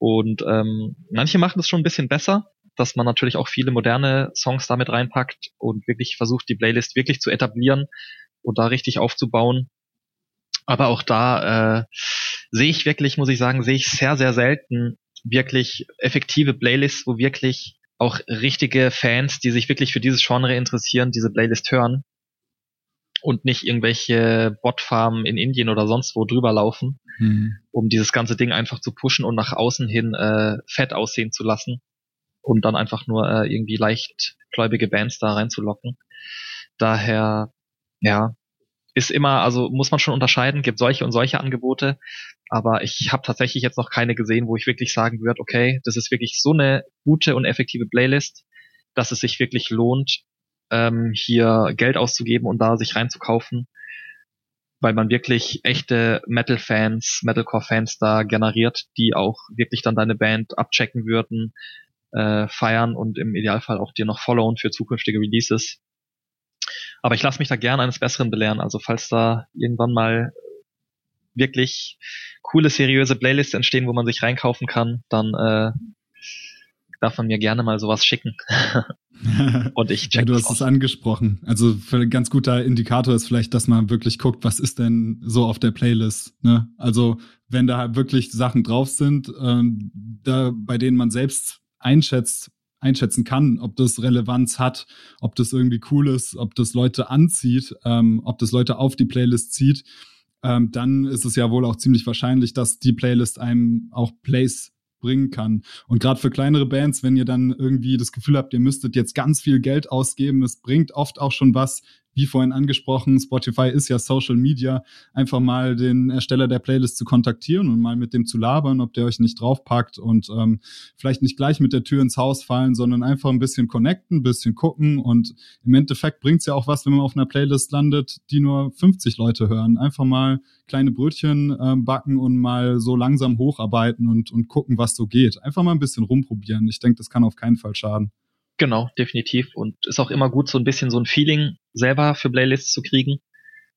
Speaker 2: Und ähm, manche machen das schon ein bisschen besser, dass man natürlich auch viele moderne Songs damit reinpackt und wirklich versucht, die Playlist wirklich zu etablieren und da richtig aufzubauen. Aber auch da äh, sehe ich wirklich, muss ich sagen, sehe ich sehr, sehr selten wirklich effektive Playlists, wo wirklich auch richtige Fans, die sich wirklich für dieses Genre interessieren, diese Playlist hören und nicht irgendwelche Botfarmen in Indien oder sonst wo drüber laufen, mhm. um dieses ganze Ding einfach zu pushen und nach außen hin äh, fett aussehen zu lassen und dann einfach nur äh, irgendwie leichtgläubige Bands da reinzulocken. Daher, ja, ist immer, also muss man schon unterscheiden, gibt solche und solche Angebote, aber ich habe tatsächlich jetzt noch keine gesehen, wo ich wirklich sagen würde, okay, das ist wirklich so eine gute und effektive Playlist, dass es sich wirklich lohnt, ähm, hier Geld auszugeben und da sich reinzukaufen, weil man wirklich echte Metal-Fans, Metalcore-Fans da generiert, die auch wirklich dann deine Band abchecken würden, äh, feiern und im Idealfall auch dir noch followen für zukünftige Releases. Aber ich lasse mich da gern eines Besseren belehren. Also falls da irgendwann mal wirklich coole, seriöse Playlists entstehen, wo man sich reinkaufen kann, dann äh, darf man mir gerne mal sowas schicken.
Speaker 1: und ich check ja, du hast es angesprochen. Also für ein ganz guter Indikator ist vielleicht, dass man wirklich guckt, was ist denn so auf der Playlist. Ne? Also wenn da halt wirklich Sachen drauf sind, ähm, da, bei denen man selbst einschätzt, einschätzen kann, ob das Relevanz hat, ob das irgendwie cool ist, ob das Leute anzieht, ähm, ob das Leute auf die Playlist zieht, ähm, dann ist es ja wohl auch ziemlich wahrscheinlich, dass die Playlist einem auch Plays bringen kann. Und gerade für kleinere Bands, wenn ihr dann irgendwie das Gefühl habt, ihr müsstet jetzt ganz viel Geld ausgeben, es bringt oft auch schon was, wie vorhin angesprochen, Spotify ist ja Social Media, einfach mal den Ersteller der Playlist zu kontaktieren und mal mit dem zu labern, ob der euch nicht draufpackt und ähm, vielleicht nicht gleich mit der Tür ins Haus fallen, sondern einfach ein bisschen connecten, ein bisschen gucken und im Endeffekt bringt's ja auch was, wenn man auf einer Playlist landet, die nur 50 Leute hören. Einfach mal kleine Brötchen äh, backen und mal so langsam hocharbeiten und, und gucken, was so geht. Einfach mal ein bisschen rumprobieren. Ich denke, das kann auf keinen Fall schaden.
Speaker 2: Genau, definitiv. Und ist auch immer gut, so ein bisschen so ein Feeling selber für Playlists zu kriegen,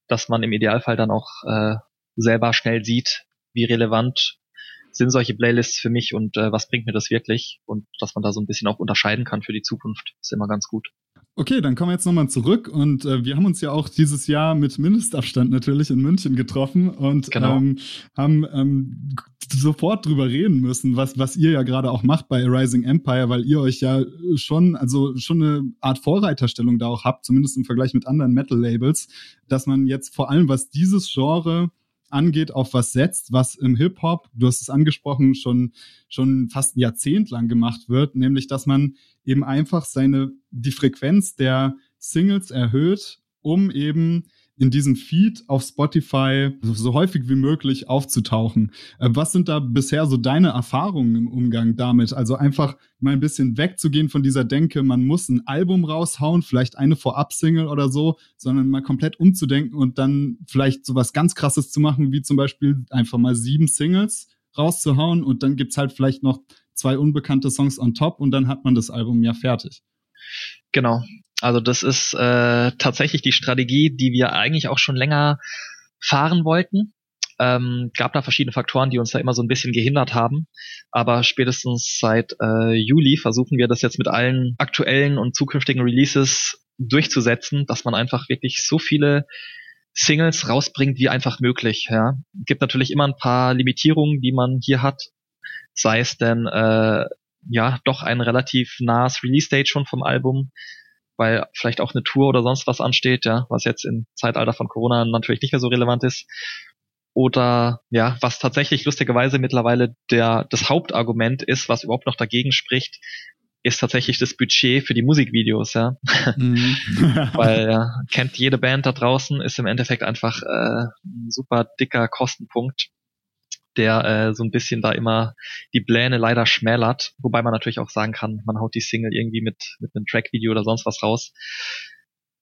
Speaker 2: dass man im Idealfall dann auch äh, selber schnell sieht, wie relevant sind solche Playlists für mich und äh, was bringt mir das wirklich und dass man da so ein bisschen auch unterscheiden kann für die Zukunft, ist immer ganz gut.
Speaker 1: Okay, dann kommen wir jetzt nochmal zurück und äh, wir haben uns ja auch dieses Jahr mit Mindestabstand natürlich in München getroffen und genau. ähm, haben ähm, sofort drüber reden müssen, was, was ihr ja gerade auch macht bei Rising Empire, weil ihr euch ja schon, also schon eine Art Vorreiterstellung da auch habt, zumindest im Vergleich mit anderen Metal-Labels, dass man jetzt vor allem, was dieses Genre angeht, auf was setzt, was im Hip-Hop, du hast es angesprochen, schon, schon fast ein Jahrzehnt lang gemacht wird, nämlich, dass man eben einfach seine, die Frequenz der Singles erhöht, um eben in diesem Feed auf Spotify so, häufig wie möglich aufzutauchen. Äh, was sind da bisher so deine Erfahrungen im Umgang damit? Also einfach mal ein bisschen wegzugehen von dieser Denke, man muss ein Album raushauen, vielleicht eine Vorab-Single oder so, sondern mal komplett umzudenken und dann vielleicht so was ganz krasses zu machen, wie zum Beispiel einfach mal sieben Singles rauszuhauen und dann gibt's halt vielleicht noch zwei unbekannte Songs on top und dann hat man das Album ja fertig.
Speaker 2: Genau. Also das ist äh, tatsächlich die Strategie, die wir eigentlich auch schon länger fahren wollten. Ähm, gab da verschiedene Faktoren, die uns da immer so ein bisschen gehindert haben. Aber spätestens seit äh, Juli versuchen wir das jetzt mit allen aktuellen und zukünftigen Releases durchzusetzen, dass man einfach wirklich so viele Singles rausbringt wie einfach möglich. Ja. Gibt natürlich immer ein paar Limitierungen, die man hier hat. Sei es denn äh, ja doch ein relativ nahes Release-Date schon vom Album weil vielleicht auch eine Tour oder sonst was ansteht, ja, was jetzt im Zeitalter von Corona natürlich nicht mehr so relevant ist. Oder ja, was tatsächlich lustigerweise mittlerweile der das Hauptargument ist, was überhaupt noch dagegen spricht, ist tatsächlich das Budget für die Musikvideos, ja. Mhm. Weil ja, kennt jede Band da draußen, ist im Endeffekt einfach äh, ein super dicker Kostenpunkt der äh, so ein bisschen da immer die Pläne leider schmälert, wobei man natürlich auch sagen kann, man haut die Single irgendwie mit mit einem Trackvideo oder sonst was raus.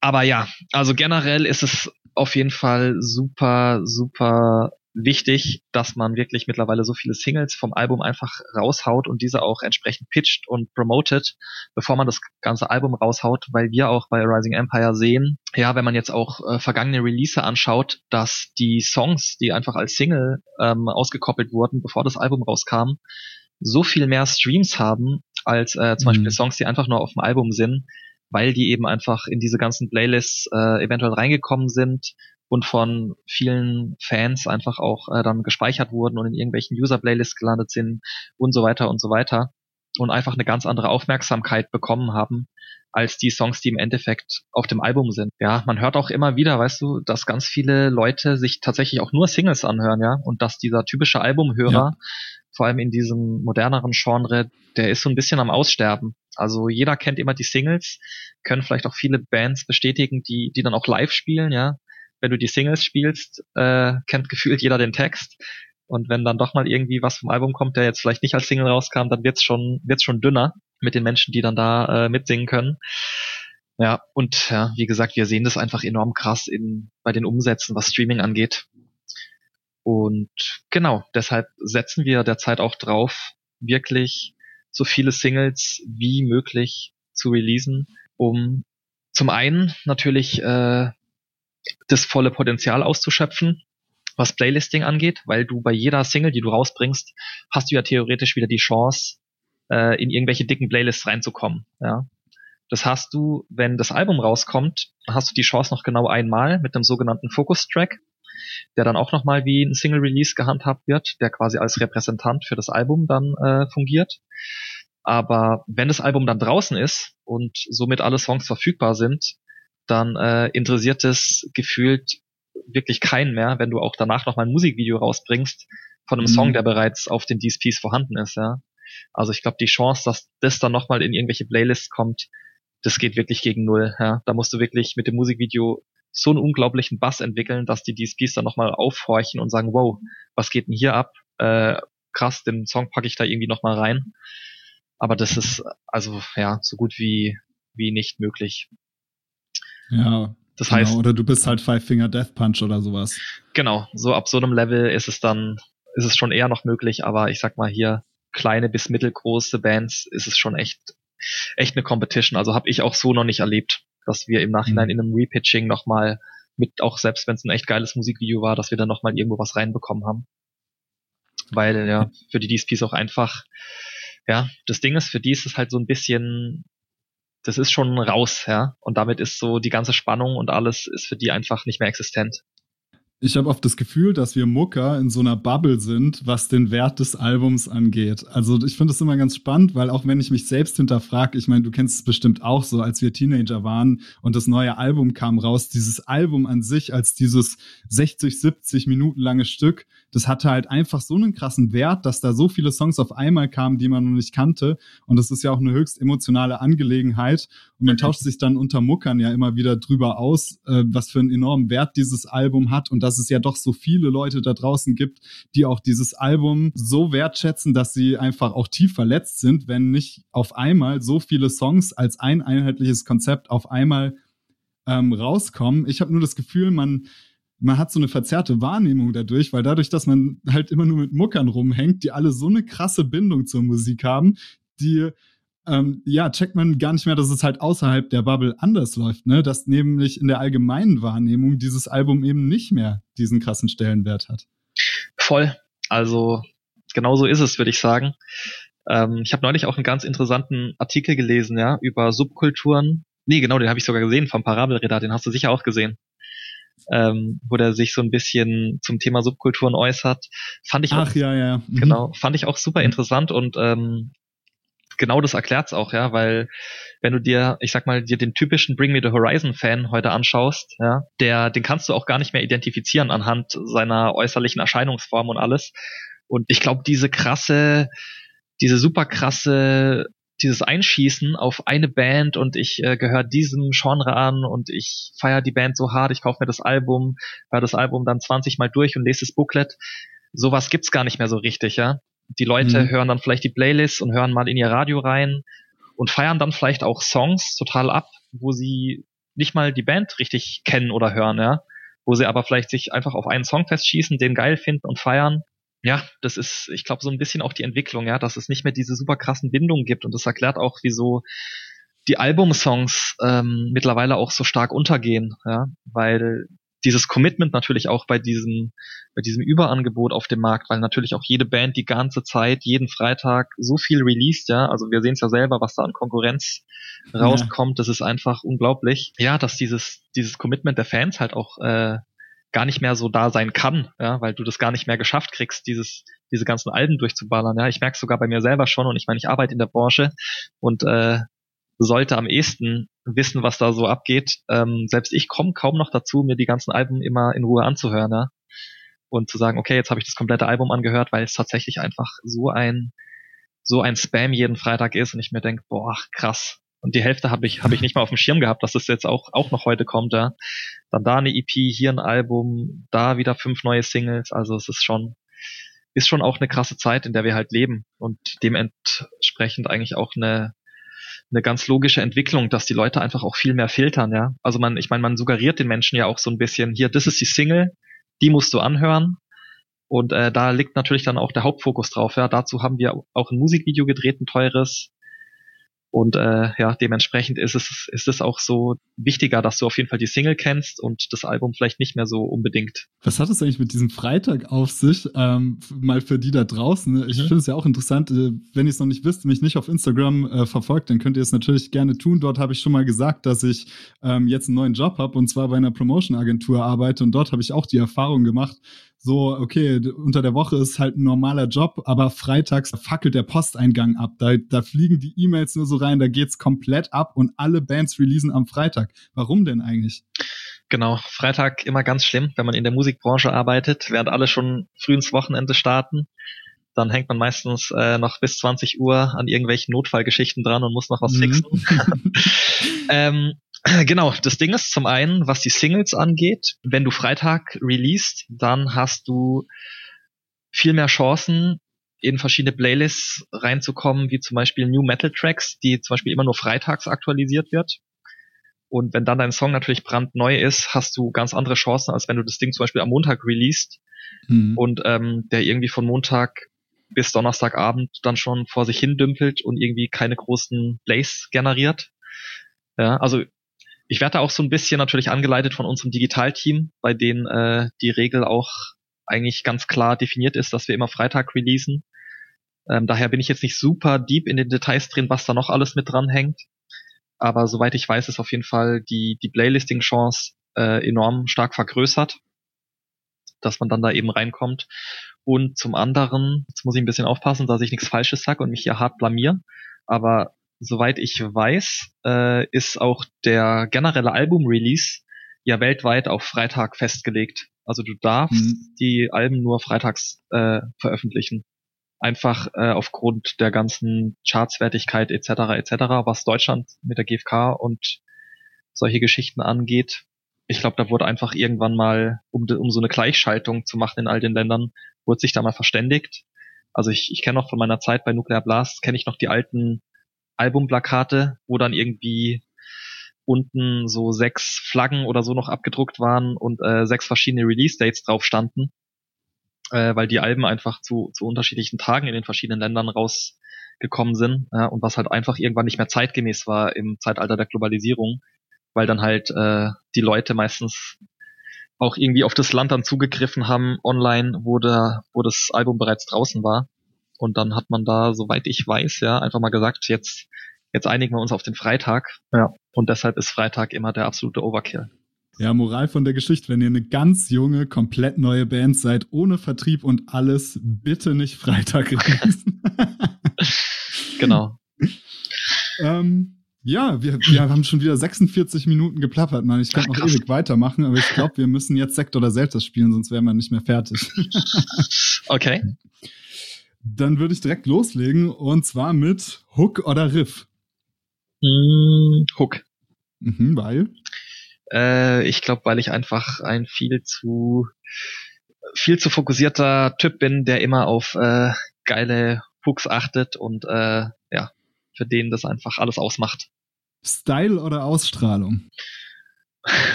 Speaker 2: Aber ja, also generell ist es auf jeden Fall super, super wichtig, dass man wirklich mittlerweile so viele Singles vom Album einfach raushaut und diese auch entsprechend pitcht und promotet, bevor man das ganze Album raushaut, weil wir auch bei Rising Empire sehen, ja, wenn man jetzt auch äh, vergangene Release anschaut, dass die Songs, die einfach als Single ähm, ausgekoppelt wurden, bevor das Album rauskam, so viel mehr Streams haben als äh, zum mhm. Beispiel Songs, die einfach nur auf dem Album sind, weil die eben einfach in diese ganzen Playlists äh, eventuell reingekommen sind und von vielen Fans einfach auch äh, dann gespeichert wurden und in irgendwelchen User-Playlists gelandet sind und so weiter und so weiter und einfach eine ganz andere Aufmerksamkeit bekommen haben als die Songs, die im Endeffekt auf dem Album sind. Ja, man hört auch immer wieder, weißt du, dass ganz viele Leute sich tatsächlich auch nur Singles anhören, ja, und dass dieser typische Albumhörer, ja. vor allem in diesem moderneren Genre, der ist so ein bisschen am Aussterben. Also jeder kennt immer die Singles, können vielleicht auch viele Bands bestätigen, die, die dann auch live spielen, ja wenn du die Singles spielst, äh, kennt gefühlt jeder den Text. Und wenn dann doch mal irgendwie was vom Album kommt, der jetzt vielleicht nicht als Single rauskam, dann wird's schon, wird's schon dünner mit den Menschen, die dann da äh, mitsingen können. Ja, und ja, wie gesagt, wir sehen das einfach enorm krass in, bei den Umsätzen, was Streaming angeht. Und genau, deshalb setzen wir derzeit auch drauf, wirklich so viele Singles wie möglich zu releasen, um zum einen natürlich äh, das volle Potenzial auszuschöpfen, was Playlisting angeht, weil du bei jeder Single, die du rausbringst, hast du ja theoretisch wieder die Chance, äh, in irgendwelche dicken Playlists reinzukommen. Ja. Das hast du, wenn das Album rauskommt, hast du die Chance noch genau einmal mit einem sogenannten Focus-Track, der dann auch nochmal wie ein Single-Release gehandhabt wird, der quasi als Repräsentant für das Album dann äh, fungiert. Aber wenn das Album dann draußen ist und somit alle Songs verfügbar sind, dann äh, interessiert es gefühlt wirklich keinen mehr, wenn du auch danach noch mal ein Musikvideo rausbringst von einem mhm. Song, der bereits auf den DSPs vorhanden ist, ja. Also ich glaube, die Chance, dass das dann nochmal in irgendwelche Playlists kommt, das geht wirklich gegen null. Ja. Da musst du wirklich mit dem Musikvideo so einen unglaublichen Bass entwickeln, dass die DSPs dann nochmal aufhorchen und sagen, wow, was geht denn hier ab? Äh, krass, den Song packe ich da irgendwie nochmal rein. Aber das ist also ja so gut wie wie nicht möglich.
Speaker 1: Ja. Das genau, heißt, oder du bist halt Five Finger Death Punch oder sowas.
Speaker 2: Genau, so ab so einem Level ist es dann, ist es schon eher noch möglich, aber ich sag mal hier, kleine bis mittelgroße Bands ist es schon echt, echt eine Competition. Also habe ich auch so noch nicht erlebt, dass wir im Nachhinein mhm. in einem Repitching nochmal mit, auch selbst wenn es ein echt geiles Musikvideo war, dass wir dann nochmal irgendwo was reinbekommen haben. Weil ja, für die DSPs auch einfach, ja, das Ding ist, für die ist es halt so ein bisschen das ist schon raus, ja. Und damit ist so die ganze Spannung und alles ist für die einfach nicht mehr existent
Speaker 1: ich habe oft das Gefühl, dass wir Mucker in so einer Bubble sind, was den Wert des Albums angeht. Also ich finde das immer ganz spannend, weil auch wenn ich mich selbst hinterfrage, ich meine, du kennst es bestimmt auch so, als wir Teenager waren und das neue Album kam raus, dieses Album an sich als dieses 60, 70 Minuten lange Stück, das hatte halt einfach so einen krassen Wert, dass da so viele Songs auf einmal kamen, die man noch nicht kannte. Und das ist ja auch eine höchst emotionale Angelegenheit. Und man tauscht sich dann unter Muckern ja immer wieder drüber aus, äh, was für einen enormen Wert dieses Album hat und dass es ja doch so viele Leute da draußen gibt, die auch dieses Album so wertschätzen, dass sie einfach auch tief verletzt sind, wenn nicht auf einmal so viele Songs als ein einheitliches Konzept auf einmal ähm, rauskommen. Ich habe nur das Gefühl, man man hat so eine verzerrte Wahrnehmung dadurch, weil dadurch, dass man halt immer nur mit Muckern rumhängt, die alle so eine krasse Bindung zur Musik haben, die ähm, ja, checkt man gar nicht mehr, dass es halt außerhalb der Bubble anders läuft, ne? Dass nämlich in der allgemeinen Wahrnehmung dieses Album eben nicht mehr diesen krassen Stellenwert hat.
Speaker 2: Voll. Also genau so ist es, würde ich sagen. Ähm, ich habe neulich auch einen ganz interessanten Artikel gelesen, ja, über Subkulturen. Nee, genau, den habe ich sogar gesehen vom Parabelredar, den hast du sicher auch gesehen. Ähm, wo der sich so ein bisschen zum Thema Subkulturen äußert. Fand ich
Speaker 1: Ach, auch, ja, ja.
Speaker 2: Mhm. Genau, fand ich auch super interessant und ähm, genau das erklärt's auch, ja, weil wenn du dir, ich sag mal, dir den typischen Bring Me the Horizon Fan heute anschaust, ja, der, den kannst du auch gar nicht mehr identifizieren anhand seiner äußerlichen Erscheinungsform und alles. Und ich glaube, diese krasse, diese super krasse, dieses Einschießen auf eine Band und ich äh, gehöre diesem Genre an und ich feiere die Band so hart, ich kaufe mir das Album, höre das Album dann 20 Mal durch und lese das Booklet. Sowas gibt's gar nicht mehr so richtig, ja. Die Leute mhm. hören dann vielleicht die Playlists und hören mal in ihr Radio rein und feiern dann vielleicht auch Songs total ab, wo sie nicht mal die Band richtig kennen oder hören, ja. Wo sie aber vielleicht sich einfach auf einen Song festschießen, den geil finden und feiern. Ja, das ist, ich glaube, so ein bisschen auch die Entwicklung, ja, dass es nicht mehr diese super krassen Bindungen gibt. Und das erklärt auch, wieso die Albumsongs ähm, mittlerweile auch so stark untergehen, ja, weil dieses Commitment natürlich auch bei diesem, bei diesem Überangebot auf dem Markt, weil natürlich auch jede Band die ganze Zeit, jeden Freitag so viel released, ja. Also wir sehen es ja selber, was da an Konkurrenz rauskommt. Ja. Das ist einfach unglaublich. Ja, dass dieses, dieses Commitment der Fans halt auch äh, gar nicht mehr so da sein kann, ja, weil du das gar nicht mehr geschafft kriegst, dieses, diese ganzen Alben durchzuballern. Ja, ich merke sogar bei mir selber schon und ich meine, ich arbeite in der Branche und äh, sollte am ehesten wissen, was da so abgeht. Ähm, selbst ich komme kaum noch dazu, mir die ganzen Alben immer in Ruhe anzuhören, ja. Und zu sagen, okay, jetzt habe ich das komplette Album angehört, weil es tatsächlich einfach so ein so ein Spam jeden Freitag ist und ich mir denke, boah, krass. Und die Hälfte habe ich habe ich nicht mal auf dem Schirm gehabt, dass das jetzt auch auch noch heute kommt, ja. Dann da eine EP, hier ein Album, da wieder fünf neue Singles, also es ist schon ist schon auch eine krasse Zeit, in der wir halt leben und dementsprechend eigentlich auch eine eine ganz logische Entwicklung, dass die Leute einfach auch viel mehr filtern, ja. Also man, ich meine, man suggeriert den Menschen ja auch so ein bisschen, hier, das ist die Single, die musst du anhören. Und äh, da liegt natürlich dann auch der Hauptfokus drauf, ja. Dazu haben wir auch ein Musikvideo gedreht, ein teures. Und äh, ja, dementsprechend ist es, ist es auch so wichtiger, dass du auf jeden Fall die Single kennst und das Album vielleicht nicht mehr so unbedingt.
Speaker 1: Was hat es eigentlich mit diesem Freitag auf sich? Ähm, mal für die da draußen. Ich mhm. finde es ja auch interessant, äh, wenn ihr es noch nicht wisst, mich nicht auf Instagram äh, verfolgt, dann könnt ihr es natürlich gerne tun. Dort habe ich schon mal gesagt, dass ich ähm, jetzt einen neuen Job habe und zwar bei einer Promotion-Agentur arbeite und dort habe ich auch die Erfahrung gemacht, so, okay, unter der Woche ist halt ein normaler Job, aber freitags fackelt der Posteingang ab. Da, da fliegen die E-Mails nur so rein, da geht's komplett ab und alle Bands releasen am Freitag. Warum denn eigentlich?
Speaker 2: Genau, Freitag immer ganz schlimm, wenn man in der Musikbranche arbeitet, während alle schon früh ins Wochenende starten dann hängt man meistens äh, noch bis 20 Uhr an irgendwelchen Notfallgeschichten dran und muss noch was mhm. fixen. ähm, genau, das Ding ist zum einen, was die Singles angeht, wenn du Freitag released, dann hast du viel mehr Chancen, in verschiedene Playlists reinzukommen, wie zum Beispiel New Metal Tracks, die zum Beispiel immer nur freitags aktualisiert wird. Und wenn dann dein Song natürlich brandneu ist, hast du ganz andere Chancen, als wenn du das Ding zum Beispiel am Montag releast mhm. und ähm, der irgendwie von Montag bis Donnerstagabend dann schon vor sich hin dümpelt und irgendwie keine großen Plays generiert. Ja, also ich werde auch so ein bisschen natürlich angeleitet von unserem Digitalteam, bei denen äh, die Regel auch eigentlich ganz klar definiert ist, dass wir immer Freitag releasen. Ähm, daher bin ich jetzt nicht super deep in den Details drin, was da noch alles mit dran hängt. Aber soweit ich weiß, ist auf jeden Fall die, die Playlisting-Chance äh, enorm stark vergrößert, dass man dann da eben reinkommt. Und zum anderen, jetzt muss ich ein bisschen aufpassen, dass ich nichts Falsches sage und mich hier hart blamier. Aber soweit ich weiß, äh, ist auch der generelle Album-Release ja weltweit auf Freitag festgelegt. Also du darfst mhm. die Alben nur freitags äh, veröffentlichen einfach äh, aufgrund der ganzen Chartswertigkeit etc. etc., was Deutschland mit der GfK und solche Geschichten angeht. Ich glaube, da wurde einfach irgendwann mal, um, um so eine Gleichschaltung zu machen in all den Ländern, wurde sich da mal verständigt. Also ich, ich kenne noch von meiner Zeit bei Nuclear Blast, kenne ich noch die alten Albumplakate, wo dann irgendwie unten so sechs Flaggen oder so noch abgedruckt waren und äh, sechs verschiedene Release-Dates drauf standen äh, weil die Alben einfach zu, zu unterschiedlichen Tagen in den verschiedenen Ländern rausgekommen sind ja, und was halt einfach irgendwann nicht mehr zeitgemäß war im Zeitalter der Globalisierung, weil dann halt äh, die Leute meistens auch irgendwie auf das Land dann zugegriffen haben online, wo, der, wo das Album bereits draußen war. Und dann hat man da, soweit ich weiß, ja, einfach mal gesagt, jetzt, jetzt einigen wir uns auf den Freitag. Ja. Und deshalb ist Freitag immer der absolute Overkill.
Speaker 1: Ja, Moral von der Geschichte, wenn ihr eine ganz junge, komplett neue Band seid, ohne Vertrieb und alles, bitte nicht Freitag releasen.
Speaker 2: genau.
Speaker 1: ähm, ja, wir, wir haben schon wieder 46 Minuten geplappert, Mann. Ich könnte noch ewig weitermachen, aber ich glaube, wir müssen jetzt Sekt oder Selters spielen, sonst wären wir nicht mehr fertig.
Speaker 2: okay.
Speaker 1: Dann würde ich direkt loslegen und zwar mit Hook oder Riff.
Speaker 2: Mm, Hook.
Speaker 1: Mhm, weil?
Speaker 2: Äh, ich glaube, weil ich einfach ein viel zu viel zu fokussierter Typ bin, der immer auf äh, geile Hooks achtet und äh, ja, für den das einfach alles ausmacht.
Speaker 1: Style oder Ausstrahlung?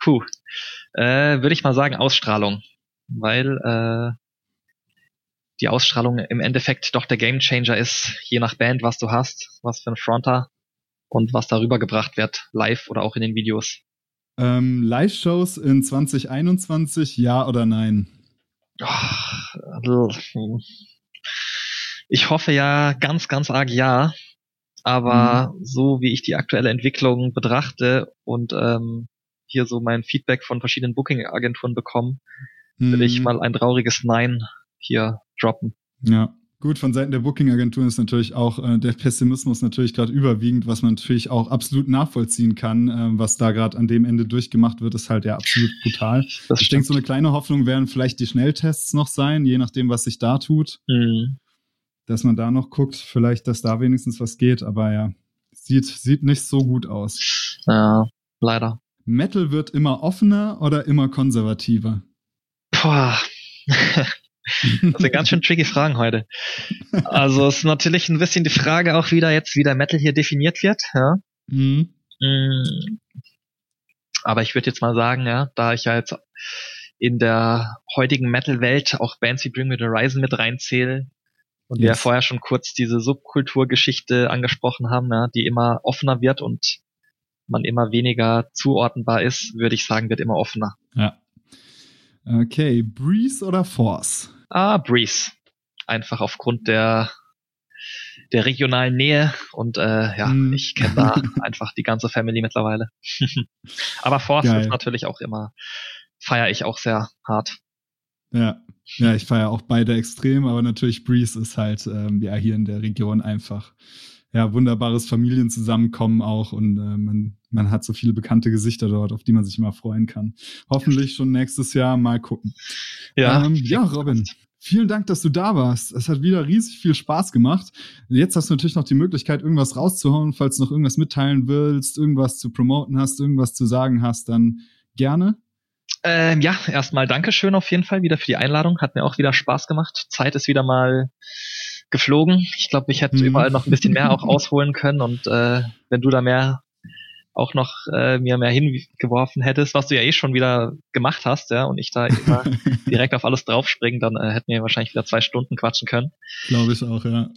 Speaker 2: Puh. Äh, Würde ich mal sagen Ausstrahlung. Weil äh, die Ausstrahlung im Endeffekt doch der Gamechanger ist, je nach Band, was du hast, was für ein Fronter und was darüber gebracht wird, live oder auch in den Videos.
Speaker 1: Ähm, Live-Shows in 2021, ja oder nein?
Speaker 2: Ich hoffe ja ganz, ganz arg ja. Aber mhm. so wie ich die aktuelle Entwicklung betrachte und ähm, hier so mein Feedback von verschiedenen Booking-Agenturen bekomme, mhm. will ich mhm. mal ein trauriges Nein hier droppen.
Speaker 1: Ja. Gut, von Seiten der Booking-Agenturen ist natürlich auch äh, der Pessimismus natürlich gerade überwiegend, was man natürlich auch absolut nachvollziehen kann. Äh, was da gerade an dem Ende durchgemacht wird, ist halt ja absolut brutal. Das ich denke, so eine kleine Hoffnung werden vielleicht die Schnelltests noch sein, je nachdem, was sich da tut. Mhm. Dass man da noch guckt, vielleicht, dass da wenigstens was geht, aber ja, sieht, sieht nicht so gut aus.
Speaker 2: Ja, leider.
Speaker 1: Metal wird immer offener oder immer konservativer?
Speaker 2: Boah. Das sind ganz schön tricky Fragen heute. Also es ist natürlich ein bisschen die Frage auch wieder jetzt, wie der Metal hier definiert wird. Ja. Mhm. Mm. Aber ich würde jetzt mal sagen, ja, da ich ja jetzt in der heutigen Metal-Welt auch Bands wie Bring Me the Horizon mit reinzähle und yes. wir ja vorher schon kurz diese Subkulturgeschichte angesprochen haben, ja, die immer offener wird und man immer weniger zuordnenbar ist, würde ich sagen, wird immer offener.
Speaker 1: Ja. Okay, Breeze oder Force?
Speaker 2: Ah, Breeze. Einfach aufgrund der der regionalen Nähe und äh, ja, hm. ich kenne da einfach die ganze Family mittlerweile. Aber Force Geil. ist natürlich auch immer, feiere ich auch sehr hart.
Speaker 1: Ja, ja, ich feiere auch beide extrem, aber natürlich Breeze ist halt ähm, ja hier in der Region einfach ja wunderbares Familienzusammenkommen auch und äh, man man hat so viele bekannte Gesichter dort, auf die man sich immer freuen kann. Hoffentlich schon nächstes Jahr mal gucken.
Speaker 2: Ja,
Speaker 1: ähm, ja Robin, Vielen Dank, dass du da warst. Es hat wieder riesig viel Spaß gemacht. Jetzt hast du natürlich noch die Möglichkeit, irgendwas rauszuhauen, falls du noch irgendwas mitteilen willst, irgendwas zu promoten hast, irgendwas zu sagen hast, dann gerne.
Speaker 2: Ähm, ja, erstmal Dankeschön auf jeden Fall wieder für die Einladung. Hat mir auch wieder Spaß gemacht. Zeit ist wieder mal geflogen. Ich glaube, ich hätte mhm. überall noch ein bisschen mehr auch ausholen können und äh, wenn du da mehr auch noch äh, mir mehr hingeworfen hättest, was du ja eh schon wieder gemacht hast, ja, und ich da immer direkt auf alles draufspringen, dann äh, hätten wir wahrscheinlich wieder zwei Stunden quatschen können.
Speaker 1: Glaube ich auch, ja.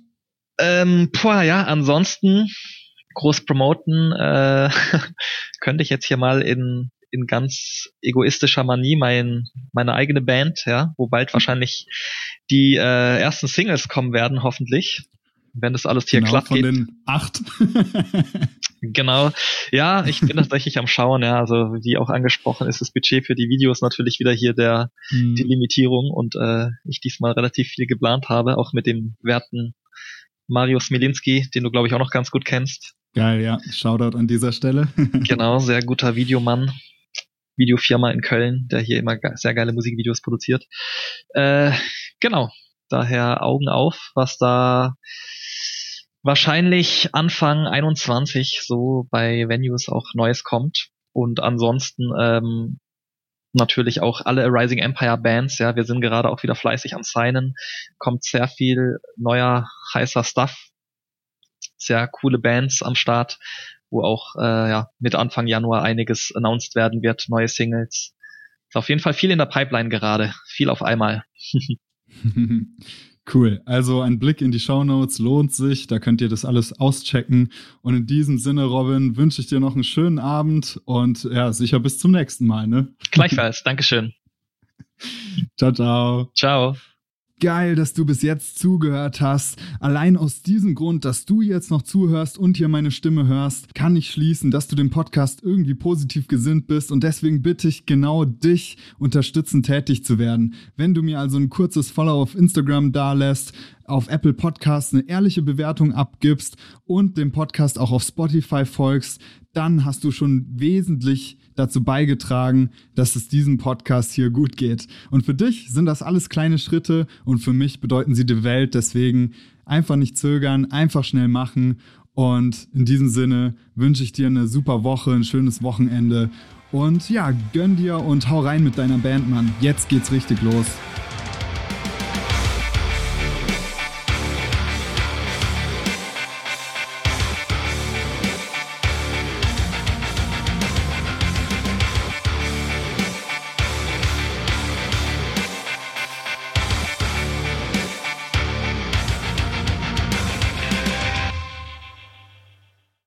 Speaker 2: Ähm, boah, ja, ansonsten groß promoten äh, könnte ich jetzt hier mal in in ganz egoistischer Manie mein, meine eigene Band, ja, wo bald wahrscheinlich die äh, ersten Singles kommen werden, hoffentlich wenn das alles hier
Speaker 1: genau,
Speaker 2: glatt
Speaker 1: von
Speaker 2: geht.
Speaker 1: den acht.
Speaker 2: genau. Ja, ich bin tatsächlich am Schauen, ja. Also wie auch angesprochen ist das Budget für die Videos natürlich wieder hier der hm. die Limitierung und äh, ich diesmal relativ viel geplant habe, auch mit dem werten Mario Smilinski, den du glaube ich auch noch ganz gut kennst.
Speaker 1: Geil, ja. Shoutout an dieser Stelle.
Speaker 2: genau, sehr guter Videomann. Videofirma in Köln, der hier immer sehr geile Musikvideos produziert. Äh, genau. Daher Augen auf, was da wahrscheinlich Anfang 21 so bei Venues auch Neues kommt. Und ansonsten ähm, natürlich auch alle Rising Empire Bands, ja, wir sind gerade auch wieder fleißig am Signen, kommt sehr viel neuer, heißer Stuff, sehr coole Bands am Start, wo auch äh, ja, mit Anfang Januar einiges announced werden wird, neue Singles. Ist auf jeden Fall viel in der Pipeline gerade, viel auf einmal.
Speaker 1: Cool. Also ein Blick in die Show Notes lohnt sich. Da könnt ihr das alles auschecken. Und in diesem Sinne, Robin, wünsche ich dir noch einen schönen Abend und ja, sicher bis zum nächsten Mal, ne?
Speaker 2: Gleichfalls. Dankeschön.
Speaker 1: ciao, ciao.
Speaker 2: Ciao
Speaker 1: geil, dass du bis jetzt zugehört hast. Allein aus diesem Grund, dass du jetzt noch zuhörst und hier meine Stimme hörst, kann ich schließen, dass du dem Podcast irgendwie positiv gesinnt bist und deswegen bitte ich genau dich unterstützen, tätig zu werden. Wenn du mir also ein kurzes Follow auf Instagram dalässt, auf Apple Podcasts eine ehrliche Bewertung abgibst und dem Podcast auch auf Spotify folgst, dann hast du schon wesentlich dazu beigetragen, dass es diesem Podcast hier gut geht. Und für dich sind das alles kleine Schritte und für mich bedeuten sie die Welt. Deswegen einfach nicht zögern, einfach schnell machen. Und in diesem Sinne wünsche ich dir eine super Woche, ein schönes Wochenende. Und ja, gönn dir und hau rein mit deiner Band, Mann. Jetzt geht's richtig los.